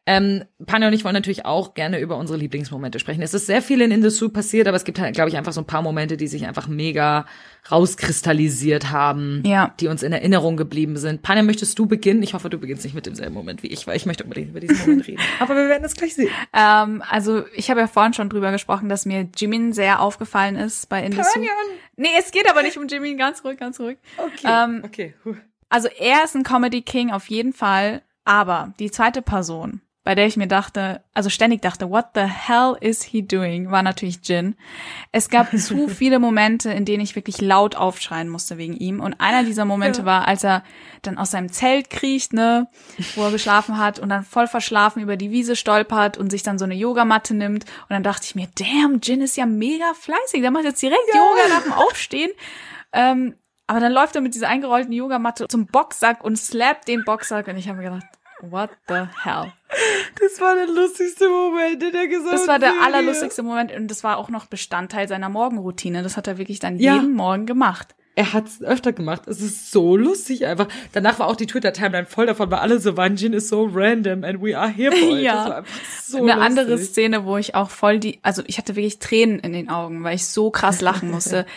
Ähm, Panja und ich wollen natürlich auch gerne über unsere Lieblingsmomente sprechen. Es ist sehr viel in Industry passiert, aber es gibt halt, glaube ich, einfach so ein paar Momente, die sich einfach mega rauskristallisiert haben, Ja. die uns in Erinnerung geblieben sind. Panja, möchtest du beginnen? Ich hoffe, du beginnst nicht mit demselben Moment wie ich, weil ich möchte unbedingt über diesen Moment reden. Aber wir werden es gleich sehen. Ähm, also ich habe ja vorhin schon drüber gesprochen, dass mir Jimin sehr aufgefallen ist bei Indesu. Panjan! Nee, es geht aber nicht um Jimin, ganz ruhig, ganz ruhig. Okay. Ähm, okay. Huh. Also er ist ein Comedy King auf jeden Fall, aber die zweite Person, bei der ich mir dachte, also ständig dachte, what the hell is he doing, war natürlich Jin. Es gab zu viele Momente, in denen ich wirklich laut aufschreien musste wegen ihm. Und einer dieser Momente Ja. war, als er dann aus seinem Zelt kriecht, ne, wo er geschlafen hat und dann voll verschlafen über die Wiese stolpert und sich dann so eine Yogamatte nimmt. Und dann dachte ich mir, damn, Jin ist ja mega fleißig. Der macht jetzt direkt Yoga nach dem Aufstehen. Ähm, aber dann läuft er mit dieser eingerollten Yogamatte zum Boxsack und slappt den Boxsack und ich habe mir gedacht, what the hell? Das war der lustigste Moment in der gesamten Das war der Serie. allerlustigste Moment und das war auch noch Bestandteil seiner Morgenroutine. Das hat er wirklich dann Ja. jeden Morgen gemacht. Er hat es öfter gemacht. Es ist so lustig einfach. Danach war auch die Twitter-Timeline voll davon, weil alle so waren, Jin is so random and we are here for it. Ja. Das war einfach so Eine lustig. andere Szene, wo ich auch voll die, also ich hatte wirklich Tränen in den Augen, weil ich so krass lachen musste.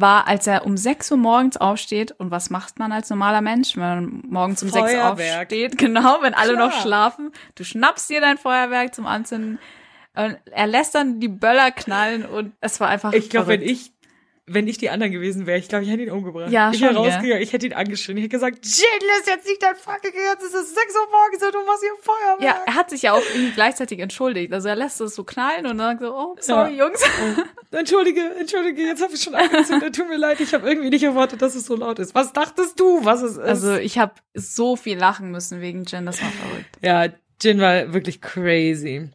war, als er um 6 Uhr morgens aufsteht. Und was macht man als normaler Mensch, wenn man morgens um 6 Uhr Feuerwerk. aufsteht? Genau, wenn alle noch Klar. schlafen. Du schnappst dir dein Feuerwerk zum Anzünden. Und er lässt dann die Böller knallen und es war einfach. Ich glaube, wenn ich, wenn ich die anderen gewesen wäre, ich glaube, ich hätte ihn umgebracht. Ja, ich wäre rausgegangen, ich hätte ihn angeschrien. Ich hätte gesagt, Jin, lass jetzt nicht dein fucking Herz, es ist 6 Uhr morgens und du machst hier Feuerwerk. Ja, er hat sich ja auch irgendwie gleichzeitig entschuldigt. Also er lässt es so knallen und dann sagt so, oh, sorry, Ja. Jungs. Entschuldige, entschuldige, jetzt habe ich schon angezündet, tut mir leid, ich habe irgendwie nicht erwartet, dass es so laut ist. Was dachtest du, was es ist? Also ich habe so viel lachen müssen wegen Jen, das war verrückt. Ja, Jin war wirklich crazy.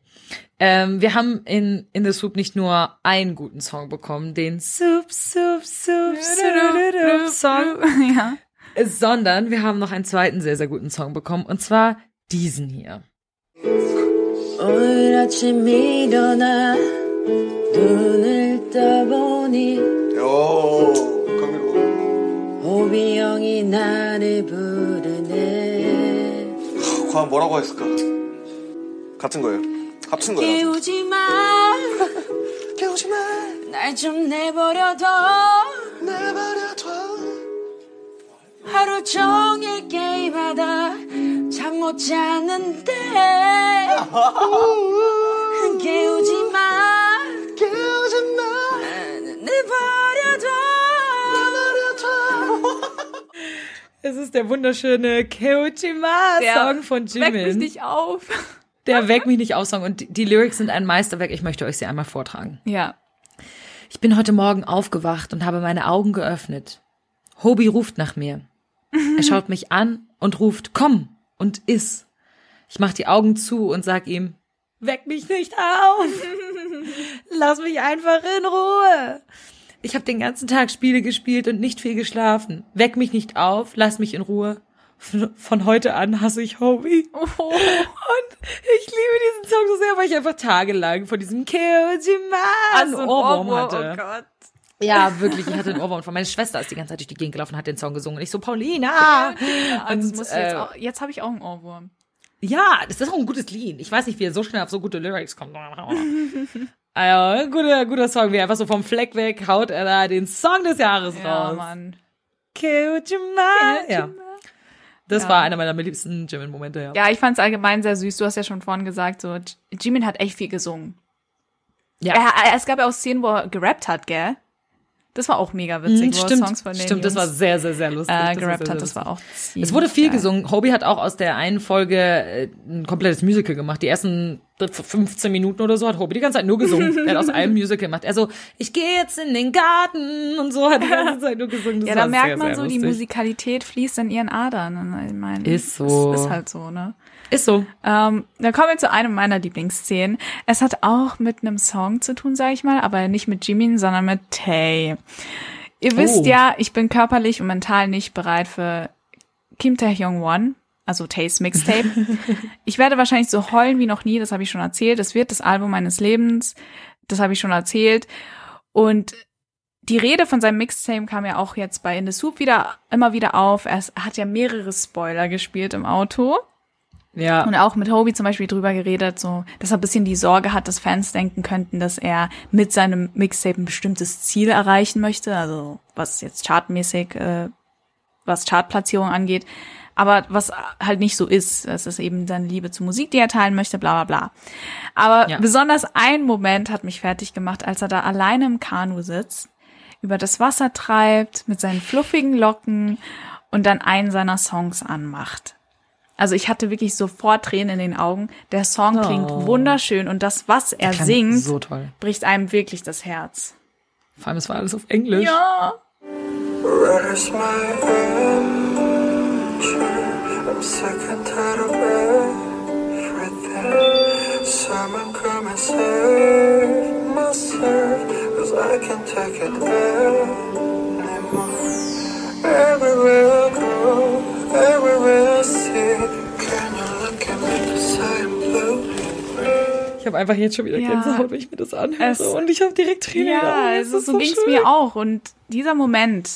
Ähm, wir haben in, in The Soup nicht nur einen guten Song bekommen, den Soup, Soup, Soup, Soup Song, ja. sondern wir haben noch einen zweiten sehr, sehr guten Song bekommen, und zwar diesen hier. 오늘 아침 일어나 눈을 떠보니 오, 감미로워. 호비 형이 나를 부르네 과연 뭐라고 했을까? 같은 거예요. 합친 거예요. 깨우지 마 깨우지 마, 날 좀 내버려둬 내버려둬. 하루 종일 게임하다 잠 못 자는데 깨우지 마 깨우지 마, 내버려둬 내버려둬. Es ist der wunderschöne Keochima-Song von Weck mich Jimin. nicht auf. Der Weck mich nicht auf Song. Und die, die Lyrics sind ein Meisterwerk. Ich möchte euch sie einmal vortragen. Ja. Ich bin heute Morgen aufgewacht und habe meine Augen geöffnet. Hobie ruft nach mir. Er schaut mich an und ruft, komm und iss. Ich mach die Augen zu und sag ihm, weck mich nicht auf. Lass mich einfach in Ruhe. Ich habe den ganzen Tag Spiele gespielt und nicht viel geschlafen. Weck mich nicht auf, lass mich in Ruhe. Von heute an hasse ich Hobie. Oh. Und ich liebe diesen Song so sehr, weil ich einfach tagelang von diesem Keojima einen Ohrwurm hatte. Oh Gott. Ja, wirklich, ich hatte einen Ohrwurm von meiner Schwester, ist die ganze Zeit durch die Gegend gelaufen, hat den Song gesungen und ich so, Paulina! Und, Und, muss ich jetzt äh, auch, jetzt habe ich auch einen Ohrwurm. Ja, das ist auch ein gutes Lied. Ich weiß nicht, wie er so schnell auf so gute Lyrics kommt. Also, guter, guter Song, wie er einfach so vom Fleck weg haut er da den Song des Jahres Ja, raus. Mann. Keojima! Ja, das Ja. war einer meiner liebsten Jimin-Momente, ja. Ja, ich fand es allgemein sehr süß. Du hast ja schon vorhin gesagt, so Jimin hat echt viel gesungen. Ja. Er, es gab ja auch Szenen, wo er gerappt hat, gell? Das war auch mega witzig, Mhm, er stimmt, Songs von stimmt, das war sehr, sehr, sehr lustig. äh, gerappt sehr hat. Das war auch Es wurde viel geil. gesungen. Hobie hat auch aus der einen Folge äh, ein komplettes Musical gemacht. Die ersten 15 Minuten oder so hat Hobie die ganze Zeit nur gesungen. er hat aus einem Musical gemacht. Also, ich gehe jetzt in den Garten und so hat die ganze Zeit nur gesungen. Das Ja, da merkt sehr, man so, die lustig. Musikalität fließt in ihren Adern. Ich meine, Ist so. Ist, ist halt so, ne? Ist so. Ähm, dann kommen wir zu einem meiner Lieblingsszenen. Es hat auch mit einem Song zu tun, sage ich mal, aber nicht mit Jimin, sondern mit Tay. Ihr wisst Oh. ja, ich bin körperlich und mental nicht bereit für Kim Tae-hyung Won, also Tays Mixtape. ich werde wahrscheinlich so heulen wie noch nie, das habe ich schon erzählt. Es wird das Album meines Lebens, das habe ich schon erzählt. Und die Rede von seinem Mixtape kam ja auch jetzt bei In the Soup wieder immer wieder auf. Er hat ja mehrere Spoiler gespielt im Auto. Ja. Und auch mit Hobie zum Beispiel drüber geredet, so, dass er ein bisschen die Sorge hat, dass Fans denken könnten, dass er mit seinem Mixtape ein bestimmtes Ziel erreichen möchte, also was jetzt chartmäßig, äh, was Chartplatzierung angeht. Aber was halt nicht so ist, es ist eben seine Liebe zur Musik, die er teilen möchte, bla bla bla. Aber Ja. besonders ein Moment hat mich fertig gemacht, als er da alleine im Kanu sitzt, über das Wasser treibt, mit seinen fluffigen Locken und dann einen seiner Songs anmacht. Also ich hatte wirklich sofort Tränen in den Augen. Der Song klingt Oh. wunderschön und das, was er singt, So toll. bricht einem wirklich das Herz. Vor allem, es war alles auf Englisch. Ja. Where's my adventure? I'm sick and tired of everything. Someone come and save myself, cause I can't take it anymore. Everywhere Ich habe einfach jetzt schon wieder Ja. Gänsehaut, wenn ich mir das anhöre. Es- und ich habe direkt Tränen Ja, Augen. also Es ist so ging's schön. mir auch. Und dieser Moment,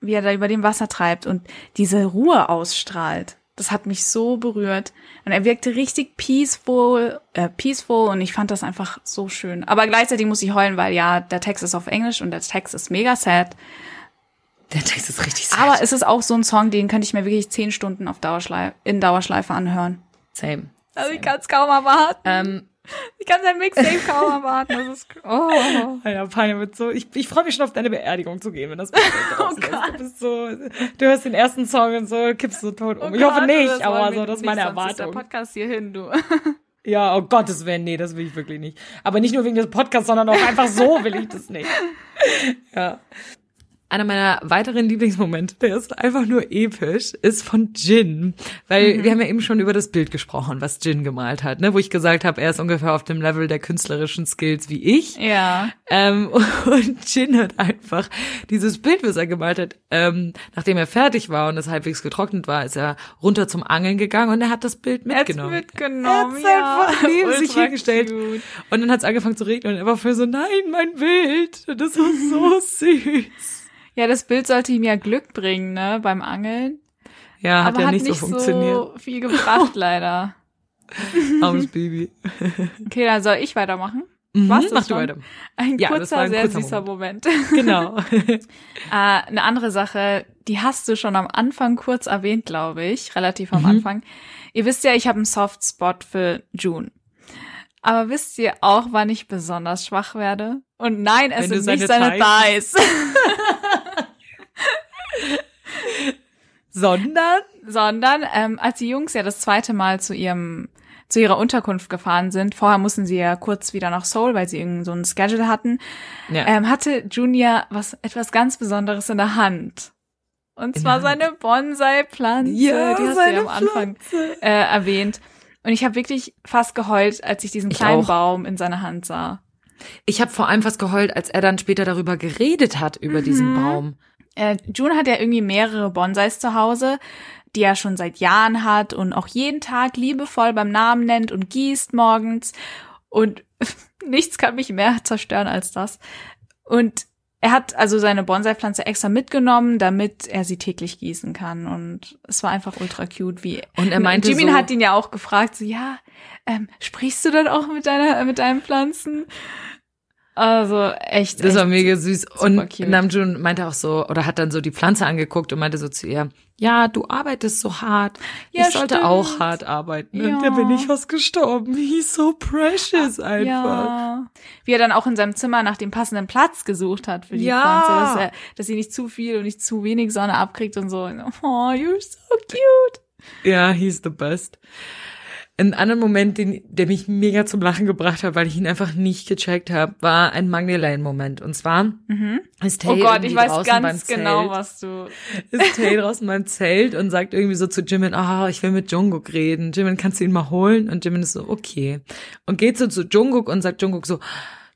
wie er da über dem Wasser treibt und diese Ruhe ausstrahlt, das hat mich so berührt. Und er wirkte richtig peaceful, äh, peaceful und ich fand das einfach so schön. Aber gleichzeitig muss ich heulen, weil ja, der Text ist auf Englisch und der Text ist mega sad. Der Text ist richtig sad. Aber es ist auch so ein Song, den könnte ich mir wirklich zehn Stunden auf Dauerschleife, in Dauerschleife anhören. Same. Also ich kann es kaum erwarten. Ähm, Ich kann sein Mixtape kaum erwarten. Das ist, oh. Alter, Panja wird so, ich, ich freue mich schon auf deine Beerdigung zu gehen, wenn das. Oh. Gott. Du bist so, du hörst den ersten Song und so, kippst so tot um. ich hoffe Gott, nicht, das aber so, das ist nicht, meine sonst Ist der Erwartung. Podcast hier hin, du. Ja, oh Gottes Willen, nee, das will ich wirklich nicht. Aber nicht nur wegen des Podcasts, sondern auch einfach so will ich das nicht. Ja. Einer meiner weiteren Lieblingsmomente, der ist einfach nur episch, ist von Jin. Weil wir haben ja eben schon über das Bild gesprochen, was Jin gemalt hat, ne? Wo ich gesagt habe, er ist ungefähr auf dem Level der künstlerischen Skills wie ich. Ja. Ähm, und Jin hat einfach dieses Bild, was er gemalt hat, ähm, nachdem er fertig war und es halbwegs getrocknet war, ist er runter zum Angeln gegangen und er hat das Bild Er hat's mitgenommen. mitgenommen, Er ja. einfach neben sich hingestellt. cute. Und dann hat es angefangen zu regnen und er war für so, nein, mein Bild. Und das war so süß. Ja, das Bild sollte ihm ja Glück bringen, ne, beim Angeln. Ja, hat aber ja hat nicht so funktioniert. so viel gebracht, leider. Armes Baby. Okay, dann soll ich weitermachen. Mhm, Was, das mach du weiter. Ein Ja, kurzer, ein sehr kurzer süßer Moment. Genau. äh, eine andere Sache, die hast du schon am Anfang kurz erwähnt, glaube ich, relativ am Mhm. Anfang. Ihr wisst ja, ich habe einen Softspot für June. Aber wisst ihr auch, wann ich besonders schwach werde? Und nein, es Wenn sind nicht seine seine Thighs. Sondern? sondern ähm, als die Jungs ja das zweite Mal zu ihrem zu ihrer Unterkunft gefahren sind, vorher mussten sie ja kurz wieder nach Seoul, weil sie irgend so ein Schedule hatten, Ja. ähm, hatte Junior was etwas ganz Besonderes in der Hand. Und zwar der Hand? seine Bonsai-Pflanze, Ja, die hast du ja am Anfang äh, erwähnt. Und ich habe wirklich fast geheult, als ich diesen Ich kleinen auch. Baum in seiner Hand sah. Ich habe vor allem fast geheult, als er dann später darüber geredet hat, über Mhm. diesen Baum. Äh, June hat ja irgendwie mehrere Bonsais zu Hause, die er schon seit Jahren hat und auch jeden Tag liebevoll beim Namen nennt und gießt morgens. Und nichts kann mich mehr zerstören als das. Und er hat also seine Bonsai-Pflanze extra mitgenommen, damit er sie täglich gießen kann. Und es war einfach ultra cute, wie. Und er meinte Jimin so- hat ihn ja auch gefragt, so, ja, ähm, sprichst du dann auch mit deiner, mit deinen Pflanzen? Also echt. Das war echt mega süß. Und cute. Namjoon meinte auch so, oder hat dann so die Pflanze angeguckt und meinte so zu ihr, ja, du arbeitest so hart. Ja, ich sollte stimmt. auch hart arbeiten. Ja. Und da bin ich fast gestorben. He's so precious einfach. Ja. Wie er dann auch in seinem Zimmer nach dem passenden Platz gesucht hat für die Ja. Pflanze, dass, er, dass sie nicht zu viel und nicht zu wenig Sonne abkriegt und so. Oh, you're so cute. Ja, he's the best. Ein anderer Moment, den, der mich mega zum Lachen gebracht hat, weil ich ihn einfach nicht gecheckt habe, war ein Magdalene-Moment. Und zwar ist Tay Oh Gott, ich weiß ganz genau, Zelt. was du. ist Tay draußen beim Zelt und sagt irgendwie so zu Jimin, ah, ich will mit Jungkook reden. Jimin, kannst du ihn mal holen? Und Jimin ist so, okay. Und geht so zu Jungkook und sagt Jungkook so,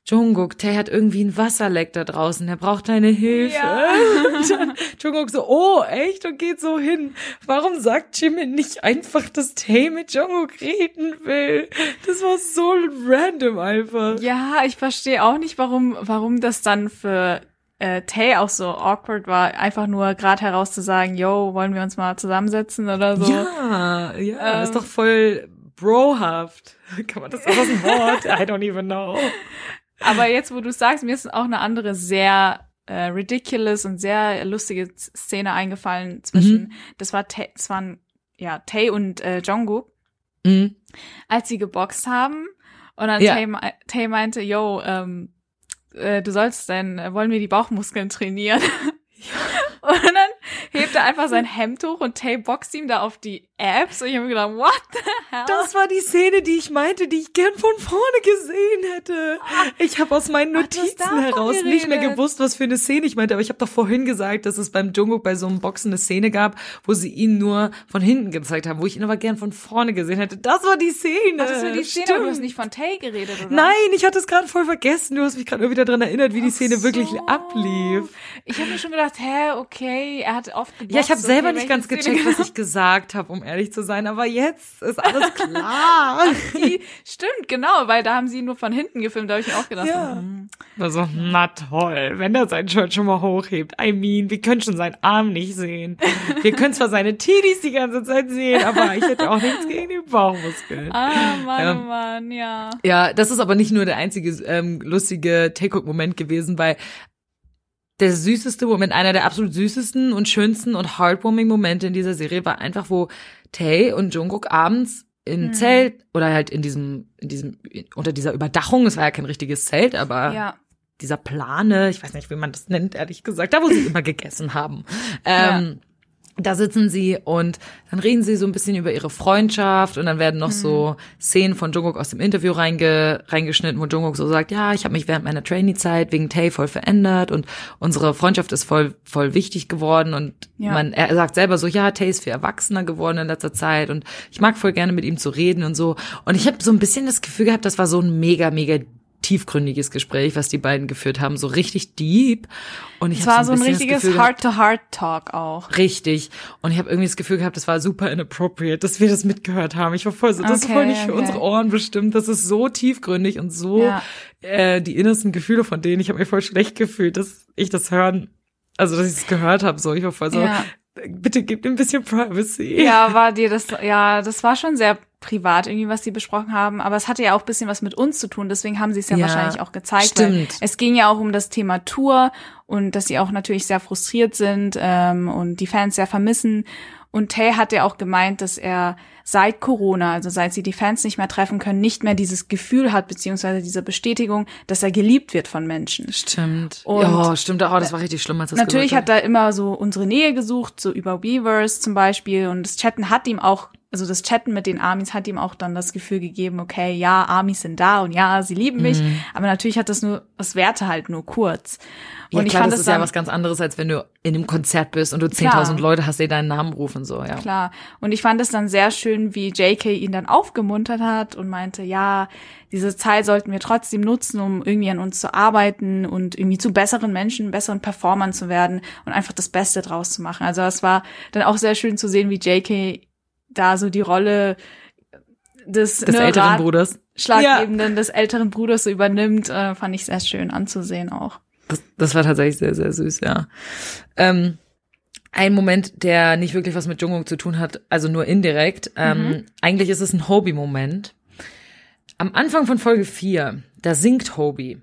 Jungkook, Tay hat irgendwie ein Wasserleck da draußen, er braucht deine Hilfe. Ja. Jungkook so, oh, echt? Und geht so hin. Warum sagt Jimin nicht einfach, dass Tay mit Jungkook reden will? Das war so random einfach. Ja, ich verstehe auch nicht, warum, warum das dann für äh, Tay auch so awkward war, einfach nur gerade heraus zu sagen, yo, wollen wir uns mal zusammensetzen oder so. Ja, ja, Ähm. ist doch voll brohaft. Kann man das auch aus dem Wort? I don't even know. Aber jetzt, wo du sagst, mir ist auch eine andere sehr äh, ridiculous und sehr lustige Szene eingefallen zwischen, das war Tay, das waren ja Tay und äh, Jungkook, Mhm. als sie geboxt haben und dann Ja. Tay, Tay meinte, yo, ähm, äh, du sollst denn, äh, wollen wir die Bauchmuskeln trainieren? Und dann hebt er einfach sein Hemd hoch und Tay boxt ihm da auf die Abs und ich habe mir gedacht, what the hell? Das war die Szene, die ich meinte, die ich gern von vorne gesehen hätte. Ich habe aus meinen Ach, Notizen heraus nicht mehr geredet. gewusst, was für eine Szene ich meinte, aber ich habe doch vorhin gesagt, dass es beim Jungkook bei so einem Boxen eine Szene gab, wo sie ihn nur von hinten gezeigt haben, wo ich ihn aber gern von vorne gesehen hätte. Das war die Szene. Ach, das war die Szene, aber du hast nicht von Tay geredet, oder? Nein, ich hatte es gerade voll vergessen. Du hast mich gerade nur wieder dran erinnert, wie die Szene Ach wirklich so. ablief. Ich habe mir schon gedacht, hä, okay, er hat oft geboxt. Ja, ich habe okay, selber nicht ganz gecheckt, genau? was ich gesagt habe, um ehrlich zu sein. Aber jetzt ist alles klar. Die, stimmt, genau, weil da haben sie nur von hinten gefilmt, da habe ich mir auch gedacht, Ja. hm, Also, na toll, wenn er sein Shirt schon mal hochhebt. I mean, wir können schon seinen Arm nicht sehen. Wir können zwar seine Tidis die ganze Zeit sehen, aber ich hätte auch nichts gegen die Bauchmuskeln. ah, Mann, Ja. oh Mann, ja. Ja, das ist aber nicht nur der einzige ähm, lustige Take-Hook-Moment gewesen, weil der süßeste Moment, einer der absolut süßesten und schönsten und heartwarming Momente in dieser Serie war einfach, wo Tay und Jungkook abends im Zelt oder halt in diesem, in diesem, unter dieser Überdachung, es war ja kein richtiges Zelt, aber Ja. dieser Plane, ich weiß nicht, wie man das nennt, ehrlich gesagt, da wo sie immer gegessen haben. Ähm, Da sitzen sie und dann reden sie so ein bisschen über ihre Freundschaft und dann werden noch so Szenen von Jungkook aus dem Interview reinge, reingeschnitten, wo Jungkook so sagt, ja, ich habe mich während meiner Trainee-Zeit wegen Tay voll verändert und unsere Freundschaft ist voll voll wichtig geworden und Ja. man er sagt selber so, ja, Tay ist viel erwachsener geworden in letzter Zeit und ich mag voll gerne mit ihm zu reden und so und ich habe so ein bisschen das Gefühl gehabt, das war so ein mega mega tiefgründiges Gespräch, was die beiden geführt haben, so richtig deep und ich Es war so ein bisschen das richtiges Heart-to-Heart-Talk auch. Richtig. Und ich habe irgendwie das Gefühl gehabt, das war super inappropriate, dass wir das mitgehört haben. Ich war voll so, das ist voll nicht für okay. unsere Ohren bestimmt. Das ist so tiefgründig und so Ja. äh, die innersten Gefühle von denen. Ich habe mich voll schlecht gefühlt, dass ich das hören, also dass ich es gehört habe. So, ich war voll so, Ja. bitte gib mir ein bisschen Privacy. Ja, war dir das, ja, das war schon sehr privat irgendwie, was sie besprochen haben, aber es hatte ja auch ein bisschen was mit uns zu tun, deswegen haben sie es ja, Ja, wahrscheinlich auch gezeigt. Stimmt. es ging ja auch um das Thema Tour und dass sie auch natürlich sehr frustriert sind ähm, und die Fans sehr vermissen. Und Tay hat ja auch gemeint, dass er seit Corona, also seit sie die Fans nicht mehr treffen können, nicht mehr dieses Gefühl hat, beziehungsweise diese Bestätigung, dass er geliebt wird von Menschen. Stimmt. Und- ja, stimmt. Oh, das war richtig schlimm, als das Natürlich hat er immer so unsere Nähe gesucht, so über Weavers zum Beispiel. Und das Chatten hat ihm auch, also das Chatten mit den Armies hat ihm auch dann das Gefühl gegeben, okay, ja, Armies sind da und ja, sie lieben mich. Aber natürlich hat das nur, das währte halt nur kurz. Ja, Und ich klar, fand das es ist ja dann, was ganz anderes, als wenn du in einem Konzert bist und du Klar. 10.000 Leute hast, die deinen Namen rufen, so, ja. Klar. Und ich fand es dann sehr schön, wie JK ihn dann aufgemuntert hat und meinte, ja, diese Zeit sollten wir trotzdem nutzen, um irgendwie an uns zu arbeiten und irgendwie zu besseren Menschen, besseren Performern zu werden und einfach das Beste draus zu machen. Also es war dann auch sehr schön zu sehen, wie JK da so die Rolle des, Des ne, älteren Bruders. Schlaggebenden des älteren Bruders so übernimmt, äh, fand ich sehr schön anzusehen auch. Das, das war tatsächlich sehr, sehr süß, ja. Ähm, ein Moment, der nicht wirklich was mit Jungkook zu tun hat, also nur indirekt. Ähm, eigentlich ist es ein Hobie-Moment. Am Anfang von Folge 4, da singt Hobie.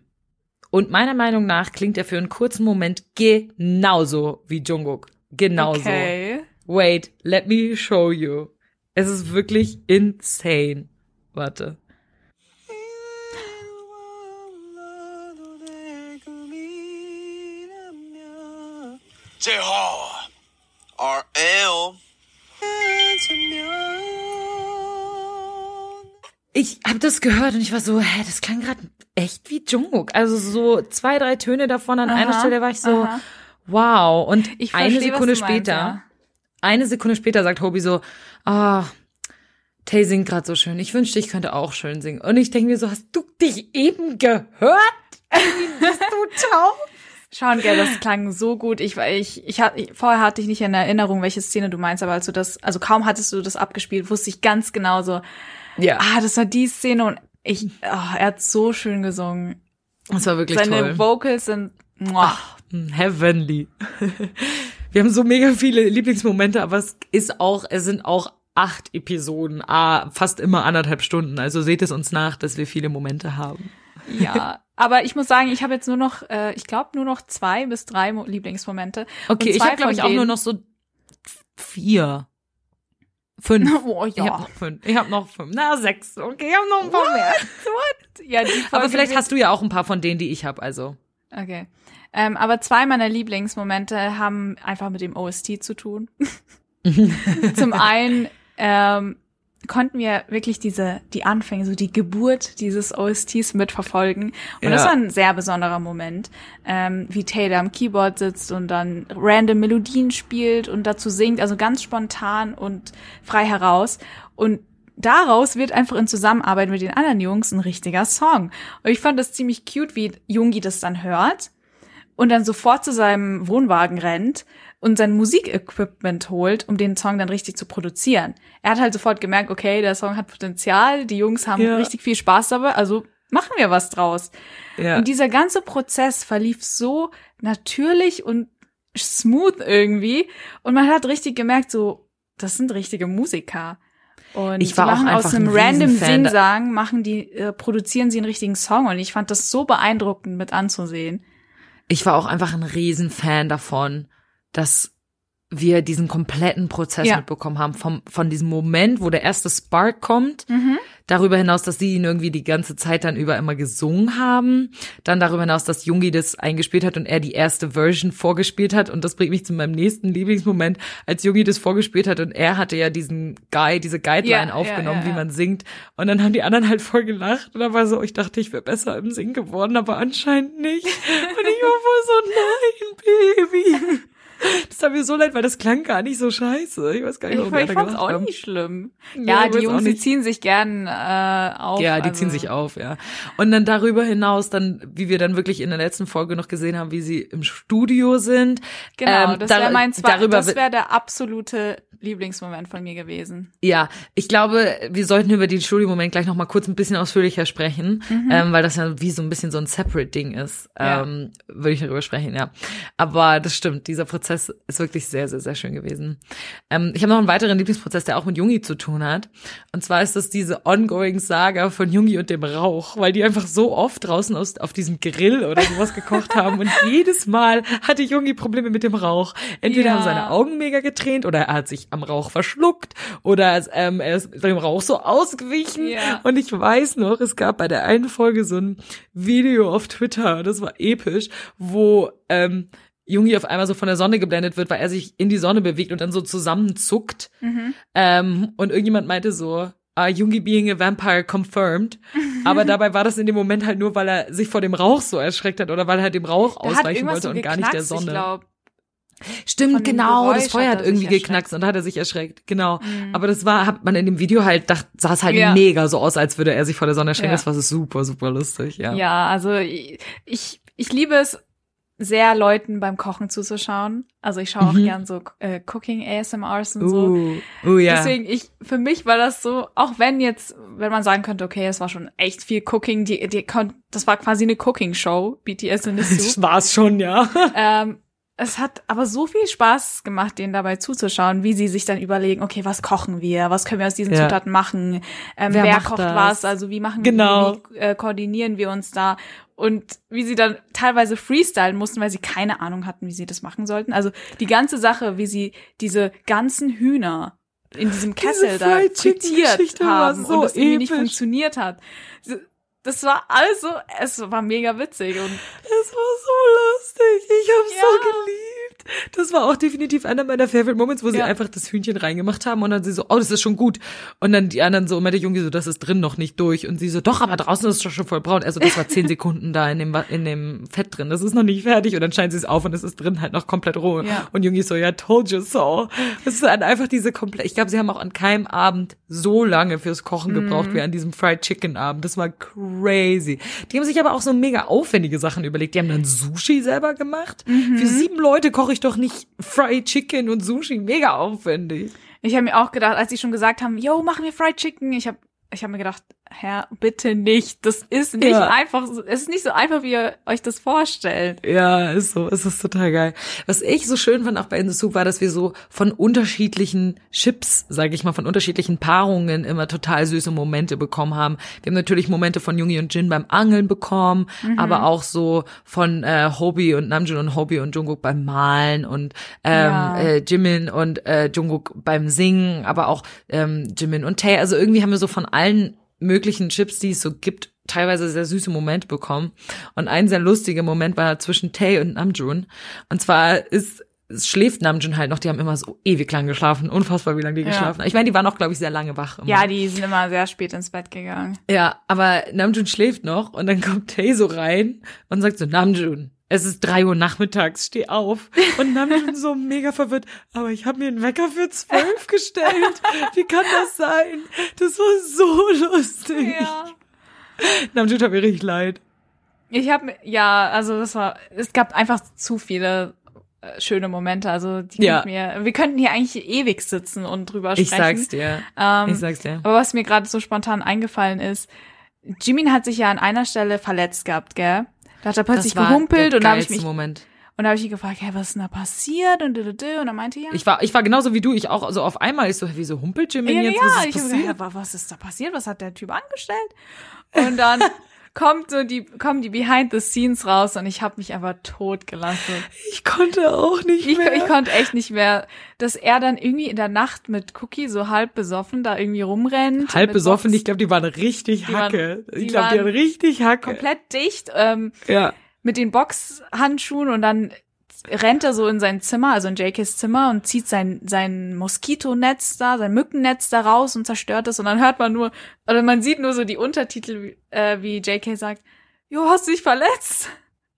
Und meiner Meinung nach klingt er für einen kurzen Moment genauso wie Jungkook. Genauso. Okay. Wait, let me show you. Es ist wirklich insane. Warte. Ich habe das gehört und ich war so, hä, das klang gerade echt wie Jungkook. Also so zwei, drei Töne davon an einer Aha, Stelle war ich so, aha. wow. Und Ich eine verstehe, Sekunde du meinst, später, ja. Eine Sekunde später sagt Hobie so, ah, Tay singt gerade so schön. Ich wünschte, ich könnte auch schön singen. Und ich denke mir so, hast du dich eben gehört? Bist du taub? Schauen, gell, das klang so gut. Ich, war- ich, ich, ich vorher hatte ich nicht in Erinnerung, welche Szene du meinst, aber als du das, also kaum hattest du das abgespielt, wusste ich ganz genau so, Ja, ah, das war die Szene und ich, oh, er hat so schön gesungen. das war wirklich Seine toll. Vocals sind, muah. Hm, Heavenly. Wir haben so mega viele Lieblingsmomente, aber es ist auch, es sind auch acht Episoden, ah, fast immer anderthalb Stunden. Also seht es uns nach, dass wir viele Momente haben. ja. Aber ich muss sagen, ich habe jetzt nur noch, äh, ich glaube nur noch zwei bis drei Mo Lieblingsmomente. Okay, ich habe glaube ich auch nur noch so vier. Fünf. Oh Ich ja. habe noch fünf. Ich habe noch fünf. Na, sechs. Okay, ich habe noch ein paar mehr. ja die Aber Folge vielleicht wird- hast du ja auch ein paar von denen, die ich habe, also. Okay. Ähm, aber zwei meiner Lieblingsmomente haben einfach mit dem OST zu tun. Zum einen ähm, konnten wir wirklich diese die Anfänge, so die Geburt dieses OSTs mitverfolgen. Und das Ja. war ein sehr besonderer Moment, ähm, wie Taylor am Keyboard sitzt und dann random Melodien spielt und dazu singt, also ganz spontan und frei heraus. Und daraus wird einfach in Zusammenarbeit mit den anderen Jungs ein richtiger Song. Und ich fand das ziemlich cute, wie Jungi das dann hört und dann sofort zu seinem Wohnwagen rennt und sein Musikequipment holt, um den Song dann richtig zu produzieren. Er hat halt sofort gemerkt, okay, der Song hat Potenzial, die Jungs haben Ja. richtig viel Spaß dabei, also machen wir was draus. Ja. Und dieser ganze Prozess verlief so natürlich und smooth irgendwie und man hat richtig gemerkt, so, das sind richtige Musiker. Und Ich war auch machen aus einem ein random. Sing-Sang, machen die, äh, produzieren sie einen richtigen Song und ich fand das so beeindruckend mit anzusehen. Ich war auch einfach ein Riesenfan davon, dass wir diesen kompletten Prozess Ja. mitbekommen haben, vom, von diesem Moment, wo der erste Spark kommt, Mhm. darüber hinaus, dass sie ihn irgendwie die ganze Zeit dann über immer gesungen haben, dann darüber hinaus, dass Jungi das eingespielt hat und er die erste Version vorgespielt hat und das bringt mich zu meinem nächsten Lieblingsmoment, als Jungi das vorgespielt hat und er hatte ja diesen Guide, diese Guideline Ja, aufgenommen, ja, wie man singt und dann haben die anderen halt voll gelacht und da war so, ich dachte, ich wäre besser im Singen geworden, aber anscheinend nicht und ich war voll so, nein, Baby. Das tat mir so leid, weil das klang gar nicht so scheiße. Ich weiß gar nicht, Ich, warum ich da fand's auch haben. nicht schlimm. Ja, Ja, ich die Jungs, die ziehen sich gern äh, auf. Ja, die also, ziehen sich auf, ja. Und dann darüber hinaus, dann, wie wir dann wirklich in der letzten Folge noch gesehen haben, wie sie im Studio sind. Genau, Ähm, das wäre mein zwei, darüber das wäre der absolute Lieblingsmoment von mir gewesen. Ja, ich glaube, wir sollten über den Studiomoment gleich noch mal kurz ein bisschen ausführlicher sprechen, ähm, weil das ja wie so ein bisschen so ein Separate-Ding ist. Mhm. Ja. Ähm, Würde ich darüber sprechen, ja. Aber das stimmt, dieser Prozess ist wirklich sehr, sehr, sehr schön gewesen. Ähm, ich habe noch einen weiteren Lieblingsprozess, der auch mit Jungi zu tun hat. Und zwar ist das diese ongoing Saga von Jungi und dem Rauch, weil die einfach so oft draußen aus, auf diesem Grill oder sowas gekocht haben. Und jedes Mal hatte Jungi Probleme mit dem Rauch. Entweder Ja. haben seine Augen mega getränt oder er hat sich am Rauch verschluckt oder ähm, er ist dem Rauch so ausgewichen. Ja. Und ich weiß noch, es gab bei der einen Folge so ein Video auf Twitter, das war episch, wo ähm, Jungi auf einmal so von der Sonne geblendet wird, weil er sich in die Sonne bewegt und dann so zusammenzuckt. Ähm, und irgendjemand meinte so, ah, Jungi being a vampire confirmed. Aber dabei war das in dem Moment halt nur, weil er sich vor dem Rauch so erschreckt hat oder weil er halt dem Rauch hat ausweichen wollte so und gar nicht der Sonne. Ich glaub. Stimmt, genau, das Geräusch Feuer hat hat irgendwie sich geknackst und da hat er sich erschreckt, genau. Aber das war, hat man in dem Video halt, dacht, sah es halt Mhm. Ja. mega so aus, als würde er sich vor der Sonne erschrecken. Ja. Das war super, super lustig, ja. Ja, also ich, ich, liebe es sehr, Leuten beim Kochen zuzuschauen. Also ich schaue auch Mhm. gern so äh, Cooking ASMRs und so. Uh, uh, ja. Deswegen, ich, für mich war das so, auch wenn jetzt, wenn man sagen könnte, okay, es war schon echt viel Cooking, die, die, das war quasi eine Cooking-Show, BTS in the Soup. das war's schon, ja. ähm, es hat aber so viel Spaß gemacht, denen dabei zuzuschauen, wie sie sich dann überlegen, okay, was kochen wir, was können wir aus diesen Ja. Zutaten machen, ähm, Wer wer, kocht das? was, also wie machen Genau. wir, wie äh, koordinieren wir uns da und wie sie dann teilweise freestylen mussten, weil sie keine Ahnung hatten, wie sie das machen sollten. Also die ganze Sache, wie sie diese ganzen Hühner in diesem Kessel da Fried Chicken frittiert haben so und das irgendwie nicht funktioniert hat. Das war also, es war mega witzig und Es war so lustig. Ich hab's Ja. so geliebt. Das war auch definitiv einer meiner Favorite Moments, wo sie Ja. einfach das Hühnchen reingemacht haben und dann sie so, oh, das ist schon gut. Und dann die anderen so, meinte Jungi so, das ist drin noch nicht durch. Und sie so, doch, aber draußen ist es doch schon voll braun. Also das war zehn Sekunden da in dem, in dem Fett drin. Das ist noch nicht fertig. Und dann scheint sie es auf und es ist drin halt noch komplett roh. Ja. Und Jungi so, ja, told you so. Das ist dann einfach diese komplett, ich glaube, sie haben auch an keinem Abend so lange fürs Kochen gebraucht Mhm. wie an diesem Fried Chicken Abend. Das war crazy. Die haben sich aber auch so mega aufwendige Sachen überlegt. Die haben dann Sushi selber gemacht. Mhm. Für sieben Leute koche ich doch nicht Fried Chicken und Sushi. Mega aufwendig. Ich habe mir auch gedacht, als sie schon gesagt haben, yo, machen wir Fried Chicken, ich habe ich hab mir gedacht, Herr, bitte nicht. Das ist nicht Ja. einfach, so- es ist nicht so einfach, wie ihr euch das vorstellt. Ja, ist so, es ist total geil. Was ich so schön fand auch bei In the Soup war, dass wir so von unterschiedlichen Chips, sage ich mal, von unterschiedlichen Paarungen immer total süße Momente bekommen haben. Wir haben natürlich Momente von Jungi und Jin beim Angeln bekommen, aber auch so von äh, Hobie und Namjoon und Hobie und Jungkook beim Malen und ähm, Ja. äh, Jimin und äh, Jungkook beim Singen, aber auch ähm, Jimin und Tae. Also irgendwie haben wir so von allen möglichen Chips, die es so gibt, teilweise sehr süße Momente bekommen. Und ein sehr lustiger Moment war zwischen Tae und Namjoon. Und zwar ist es schläft Namjoon halt noch, die haben immer so ewig lang geschlafen, unfassbar wie lange die Ja. geschlafen haben. Ich meine, die waren auch, glaube ich, sehr lange wach. Immer. Ja, die sind immer sehr spät ins Bett gegangen. Ja, aber Namjoon schläft noch und dann kommt Tae so rein und sagt so, Namjoon, es ist drei Uhr nachmittags, steh auf. Und Namjoon so mega verwirrt, aber ich habe mir einen Wecker für zwölf gestellt. Wie kann das sein? Das war so lustig. Ja. Namjoon hat mir richtig leid. Ich habe ja, also das war, es gab einfach zu viele äh, schöne Momente. Also die Ja. könnten wir, könnten hier eigentlich ewig sitzen und drüber Ich sprechen. sag's dir. Ähm, Ich sag's dir. Aber was mir gerade so spontan eingefallen ist, Jimin hat sich ja an einer Stelle verletzt gehabt, gell? Da hat er plötzlich gehumpelt und da habe ich mich Moment. und da habe ich ihn gefragt, hey, was ist denn da passiert und dü, und er meinte ja. Ich war, ich war genauso wie du. Ich auch, also auf einmal ist so, wieso humpelt Jimin ja, jetzt? ja, Was ist ich passiert? wa- was ist da passiert? Was hat der Typ angestellt? Und dann kommt so die, kommen die Behind the Scenes raus und ich habe mich einfach tot gelassen. Ich konnte auch nicht Ich, mehr. ich konnte echt nicht mehr, dass er dann irgendwie in der Nacht mit Cookie so halb besoffen da irgendwie rumrennt. Halb besoffen, Box ich glaube, die waren richtig Die waren- Hacke. die ich glaube, die waren waren richtig Hacke. komplett dicht, ähm, Ja. mit den Boxhandschuhen und dann rennt er so in sein Zimmer, also in JKs Zimmer und zieht sein, sein Moskitonetz da, sein Mückennetz da raus und zerstört es und dann hört man nur, oder man sieht nur so die Untertitel, wie- äh, wie JK sagt, Jo, hast du dich verletzt?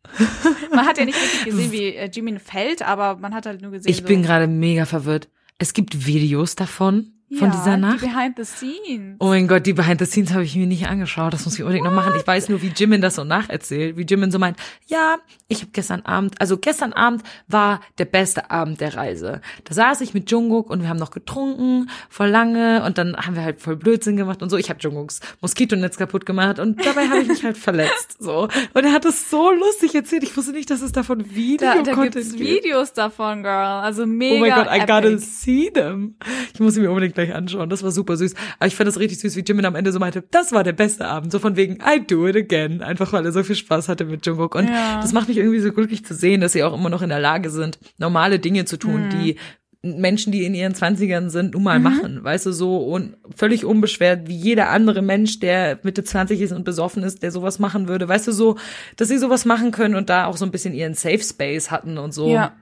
man hat ja nicht wirklich gesehen, wie äh, Jimin fällt, aber man hat halt nur gesehen, Ich so, bin gerade mega verwirrt. Es gibt Videos davon, von ja, dieser Nacht. Die Behind the Scenes. Oh mein Gott, die Behind the Scenes habe ich mir nicht angeschaut. Das muss ich unbedingt noch machen. Ich weiß nur, wie Jimin das so nacherzählt. Wie Jimin so meint, ja, ich habe gestern Abend, also gestern Abend war der beste Abend der Reise. Da saß ich mit Jungkook und wir haben noch getrunken, voll lange. Und dann haben wir halt voll Blödsinn gemacht und so. Ich habe Jungkooks Moskitonetz kaputt gemacht und dabei habe ich mich halt verletzt. So. Und er hat es so lustig erzählt. Ich wusste nicht, dass es davon Video da da gibt's gibt. Videos davon, Girl. Also mega Oh mein Gott, I epic. gotta see them. Ich muss sie mir unbedingt gleich anschauen. Das war super süß. Aber ich fand das richtig süß, wie Jimin am Ende so meinte, das war der beste Abend. So von wegen, I do it again. Einfach weil er so viel Spaß hatte mit Jungkook. Und Ja. das macht mich irgendwie so glücklich zu sehen, dass sie auch immer noch in der Lage sind, normale Dinge zu tun, Mhm. die Menschen, die in ihren Zwanzigern sind, nun mal machen. Weißt du, so und völlig unbeschwert, wie jeder andere Mensch, der Mitte 20 ist und besoffen ist, der sowas machen würde. Weißt du, so, dass sie sowas machen können und da auch so ein bisschen ihren Safe Space hatten und so. Ja.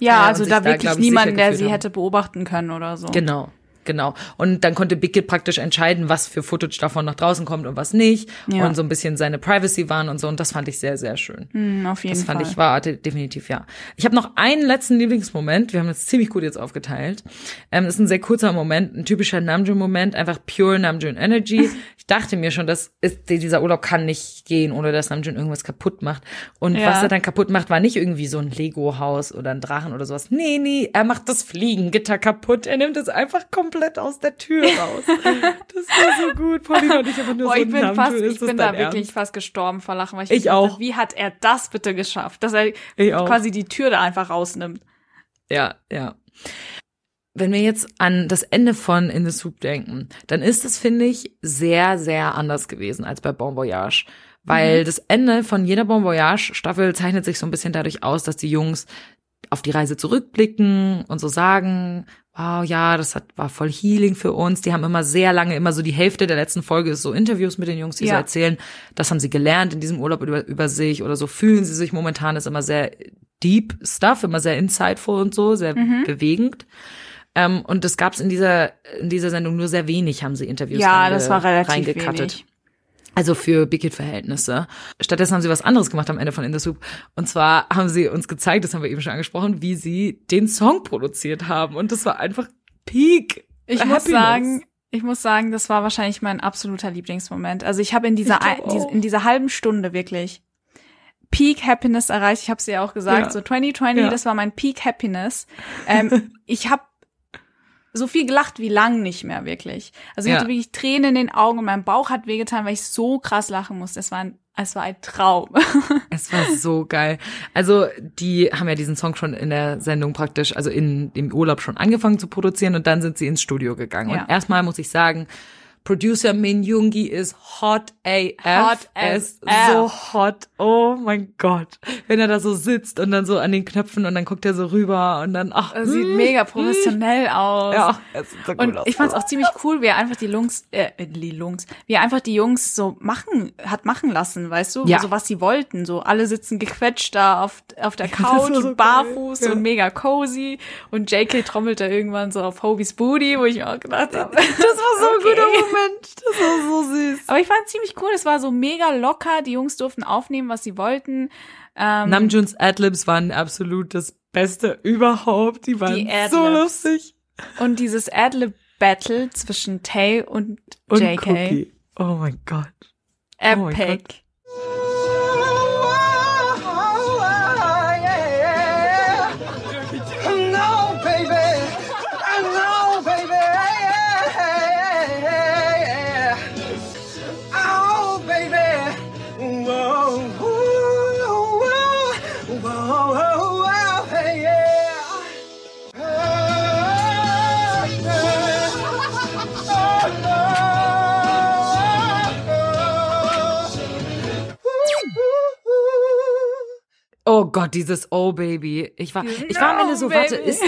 Ja, Ja, und also da da, wirklich ich, niemanden, der sie haben. hätte beobachten können oder so. Genau, genau. Und dann konnte Kid praktisch entscheiden, was für Footage davon nach draußen kommt und was nicht. Ja. Und so ein bisschen seine Privacy waren und so. Und das fand ich sehr, sehr schön. Hm, auf jeden Das fand Fall. ich war de- definitiv ja. Ich habe noch einen letzten Lieblingsmoment. Wir haben das ziemlich gut jetzt aufgeteilt. Ähm, das ist ein sehr kurzer Moment, ein typischer Namjoon-Moment, einfach pure Namjoon Energy. Ich dachte mir schon, dass ist, dieser Urlaub kann nicht gehen, ohne dass Namjoon irgendwas kaputt macht. Und Ja. was er dann kaputt macht, war nicht irgendwie so ein Lego-Haus oder ein Drachen oder sowas. Nee, nee, er macht das Fliegengitter kaputt. Er nimmt es einfach komplett aus der Tür raus. das war so gut. Paulina und ich einfach nur Boah, so ich bin Namjoon, fast, ich bin da wirklich Ernst? fast gestorben vor Lachen, weil ich, Ich dachte, auch. Wie hat er das bitte geschafft, dass er quasi die Tür da einfach rausnimmt? Ja, ja. Wenn wir jetzt an das Ende von In the Soup denken, dann ist es, finde ich, sehr, sehr anders gewesen als bei Bon Voyage. Weil das Ende von jeder Bon Voyage Staffel zeichnet sich so ein bisschen dadurch aus, dass die Jungs auf die Reise zurückblicken und so sagen, wow, ja, das hat, war voll Healing für uns. Die haben immer sehr lange, immer so die Hälfte der letzten Folge ist so Interviews mit den Jungs, die so Ja. erzählen, das haben sie gelernt in diesem Urlaub über, über sich oder so fühlen sie sich momentan, ist immer sehr deep stuff, immer sehr insightful und so, sehr Mhm. bewegend. Ähm, und das gab's in dieser, in dieser Sendung nur sehr wenig, haben sie Interviews Ja, das war relativ wenig. Also für Big Hit Verhältnisse. Stattdessen haben sie was anderes gemacht am Ende von In the Soup. Und zwar haben sie uns gezeigt, das haben wir eben schon angesprochen, wie sie den Song produziert haben. Und das war einfach Peak. Ich Happiness. muss sagen, ich muss sagen, das war wahrscheinlich mein absoluter Lieblingsmoment. Also ich habe in dieser in dieser halben Stunde wirklich Peak Happiness erreicht. Ich habe es ja auch gesagt, Ja. so 2020, Ja. das war mein Peak Happiness. Ähm, ich habe so viel gelacht wie lang nicht mehr wirklich. Also ich Ja. hatte wirklich Tränen in den Augen und mein Bauch hat wehgetan, weil ich so krass lachen musste. Es war ein, es war ein Traum. Es war so geil. Also, die haben ja diesen Song schon in der Sendung praktisch, also in dem Urlaub schon angefangen zu produzieren und dann sind sie ins Studio gegangen. Ja. Und erstmal muss ich sagen, Producer Min Yoongi ist hot AF. Hot Er ist so hot. Oh mein Gott. Wenn er da so sitzt und dann so an den Knöpfen und dann guckt er so rüber und dann, ach, Sieht mega professionell aus. ja, es sieht so gut Und aus. ich fand's auch ziemlich cool, wie er einfach die Lungs, äh, die Lungs, wie er einfach die Jungs so machen, hat machen lassen, weißt du? Ja. So was sie wollten. So alle sitzen gequetscht da auf, auf der Couch so und barfuß geil. Ja. und mega cozy. Und JK trommelt da irgendwann so auf Hobie's Booty, wo ich mir auch gedacht habe. das war so ein Okay. guter Moment. Das war so süß. Aber ich fand's ziemlich cool. Es war so mega locker. Die Jungs durften aufnehmen, was sie wollten. Ähm, Namjoons Adlibs waren absolut das Beste überhaupt. Die waren Die so lustig. und dieses Adlib-Battle zwischen Tay und, Und JK. Cookie. Oh mein Gott. Oh mein Epic. Gott, dieses Oh Baby. Ich war, ich war am Ende so, warte, Baby. ist,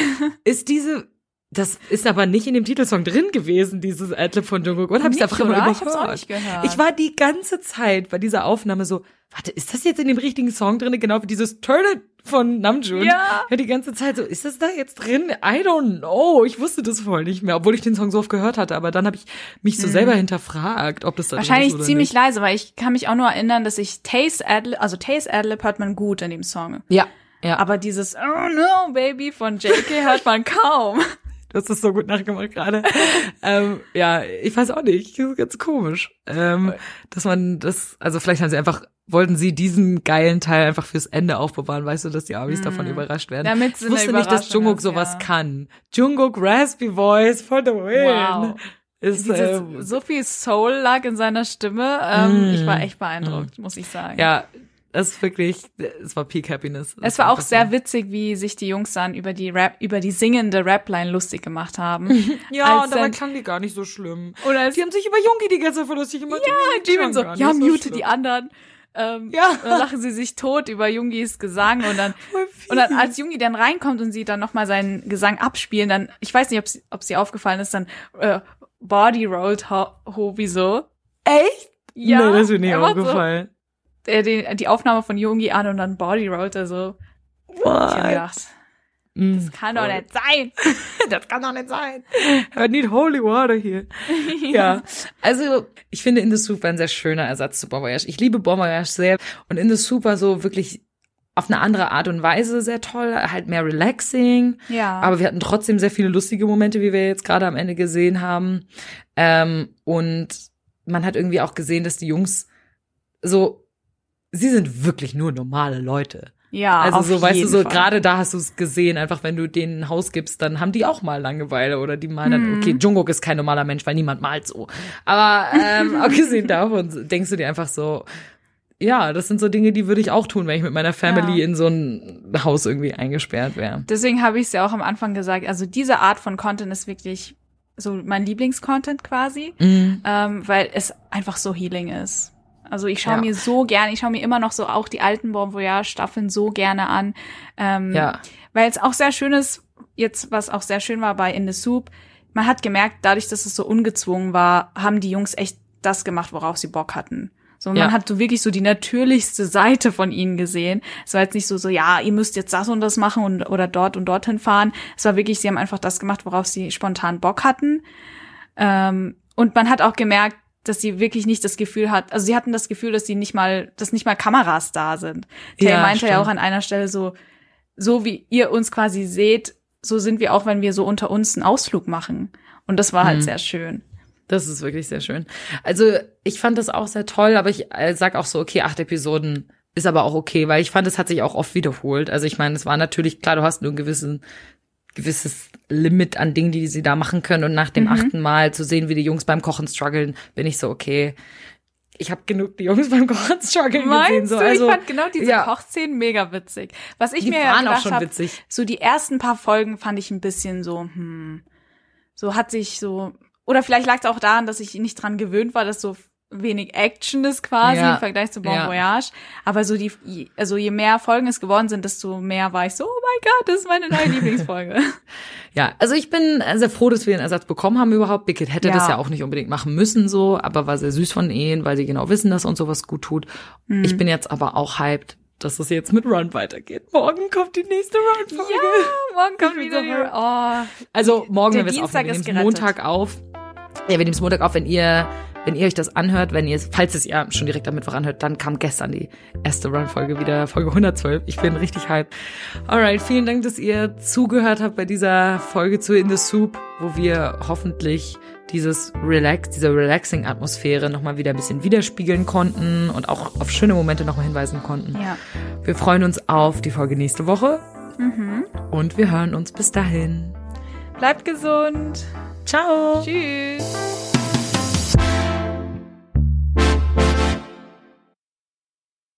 ist diese, das ist aber nicht in dem Titelsong drin gewesen, dieses Adlib von Jungkook. Oder hab ich einfach oder? überhört? Ich hab's auch nicht gehört. Ich war die ganze Zeit bei dieser Aufnahme so, warte, ist das jetzt in dem richtigen Song drin? Genau wie dieses Turn It von Namjoon. Ja. ja. Die ganze Zeit so, ist das da jetzt drin? I don't know. Ich wusste das voll nicht mehr, obwohl ich den Song so oft gehört hatte. Aber dann habe ich mich so selber hinterfragt, ob das da drin. Wahrscheinlich ist oder ziemlich nicht. leise, weil ich kann mich auch nur erinnern, dass ich Taste Adlib, also Taste Adlib hört man gut in dem Song. Ja, ja. Aber dieses Oh no, Baby von JK hört man kaum. Du hast das so gut nachgemacht gerade. ähm, ja, ich weiß auch nicht. Das ist ganz komisch. Ähm, dass man das, also vielleicht haben sie einfach, wollten sie diesen geilen Teil einfach fürs Ende aufbewahren, weißt du, dass die Amis davon überrascht werden. Mhm. Damit ich sie eine wusste nicht, dass Jungkook ist, sowas ja. kann. Jungkook Raspy Voice for the win. Wow. Ist, Dieses, ähm, so viel Soul lag in seiner Stimme. Ähm, Ich war echt beeindruckt, muss ich sagen. Mm. ja, das ist wirklich, es war Peak Happiness. Es war auch sehr witzig, wie sich die Jungs dann über die Rap, über die singende Rapline lustig gemacht haben. Ja, und dabei dann- klang die gar nicht so schlimm. Oder Die haben sich über Jungi die ganze Zeit lustig gemacht. ja, Die Jimin so, ja, mute schlimm. die anderen. Ähm, Ja. Dann lachen sie sich tot über Jungis Gesang und dann und dann als Jungi dann reinkommt und sie dann noch mal seinen Gesang abspielen, dann ich weiß nicht, ob sie, ob sie aufgefallen ist, dann äh, Body rolled ho Hobi so. Echt? Ja, nee, das ist mir nicht macht so, aufgefallen. Äh, die, die Aufnahme von Jungi an und dann Body rollt so. Ich hab gedacht, Das kann doch nicht sein. Das kann doch nicht sein. I need holy water hier. ja. Also, ich finde In the Soup war ein sehr schöner Ersatz zu Bon Voyage. Ich liebe Bon Voyage sehr. Und In the Soup war so wirklich auf eine andere Art und Weise sehr toll. Halt mehr relaxing. Ja. Aber wir hatten trotzdem sehr viele lustige Momente, wie wir jetzt gerade am Ende gesehen haben. Ähm, und man hat irgendwie auch gesehen, dass die Jungs so, sie sind wirklich nur normale Leute. ja, Also so, weißt du, so Fall. gerade da hast du es gesehen, einfach wenn du denen ein Haus gibst, dann haben die auch mal Langeweile oder die malen Mhm. dann, okay, Jungkook ist kein normaler Mensch, weil niemand malt so. Aber ähm, abgesehen davon denkst du dir einfach so, ja, das sind so Dinge, die würde ich auch tun, wenn ich mit meiner Family Ja. in so ein Haus irgendwie eingesperrt wäre. Deswegen habe ich es ja auch am Anfang gesagt. Also diese Art von Content ist wirklich so mein Lieblingscontent quasi, Mhm. ähm, weil es einfach so healing ist. Also ich schaue Ja. mir so gerne, ich schaue mir immer noch so auch die alten Bon Voyage Staffeln so gerne an, ähm, Ja. weil es auch sehr schön ist. Jetzt was auch sehr schön war bei In the Soup, man hat gemerkt, dadurch, dass es so ungezwungen war, haben die Jungs echt das gemacht, worauf sie Bock hatten. So, man Ja. hat so wirklich so die natürlichste Seite von ihnen gesehen. Es war jetzt nicht so, so, ja, ihr müsst jetzt das und das machen und, oder dort und dorthin fahren. Es war wirklich, sie haben einfach das gemacht, worauf sie spontan Bock hatten. Ähm, und man hat auch gemerkt, dass sie wirklich nicht das Gefühl hat, also sie hatten das Gefühl, dass sie nicht mal, dass nicht mal Kameras da sind. Tay Ja, meinte ja stimmt. auch an einer Stelle so, so wie ihr uns quasi seht, so sind wir auch, wenn wir so unter uns einen Ausflug machen. Und das war halt Mhm. sehr schön. Das ist wirklich sehr schön. Also ich fand das auch sehr toll, aber ich äh, sag auch so, okay, acht Episoden ist aber auch okay, weil ich fand, es hat sich auch oft wiederholt. Also ich meine, es war natürlich, klar, du hast nur ein gewissen, gewisses Limit an Dingen, die sie da machen können. Und nach dem Mhm. achten Mal zu sehen, wie die Jungs beim Kochen strugglen, bin ich so, okay, ich habe genug die Jungs beim Kochen strugglen gesehen. Meinst So, du? also, ich fand genau diese ja. Kochszenen mega witzig. Was ich Die mir ja waren auch gedacht schon hab, witzig. so die ersten paar Folgen fand ich ein bisschen so, hm, so hat sich so, oder vielleicht lag es auch daran, dass ich nicht dran gewöhnt war, dass so wenig Action ist quasi Ja. im Vergleich zu Bon Ja. Voyage. Aber so die, also je mehr Folgen es geworden sind, desto mehr war ich so, oh mein Gott, das ist meine neue Lieblingsfolge. Ja, also ich bin sehr froh, dass wir den Ersatz bekommen haben überhaupt. Kid hätte Ja. das ja auch nicht unbedingt machen müssen so, aber war sehr süß von ihnen, weil sie genau wissen, dass uns sowas gut tut. Mhm. Ich bin jetzt aber auch hyped, dass es jetzt mit Run weitergeht. Morgen kommt die nächste Run-Folge. ja, morgen kommt wieder die, oh, Also morgen, Der wenn wir es aufnehmen, wir nehmen. Montag auf. Ja, wir nehmen es Montag auf, wenn ihr, wenn ihr euch das anhört, wenn ihr es, falls es ihr schon direkt am Mittwoch anhört, dann kam gestern die erste Run-Folge wieder, Folge 112. Ich bin richtig hyped. Alright, vielen Dank, dass ihr zugehört habt bei dieser Folge zu In the Soup, wo wir hoffentlich dieses Relax, diese relaxing Atmosphäre nochmal wieder ein bisschen widerspiegeln konnten und auch auf schöne Momente nochmal hinweisen konnten. ja. Wir freuen uns auf die Folge nächste Woche Mhm. und wir hören uns bis dahin. Bleibt gesund. Ciao! Tschüss.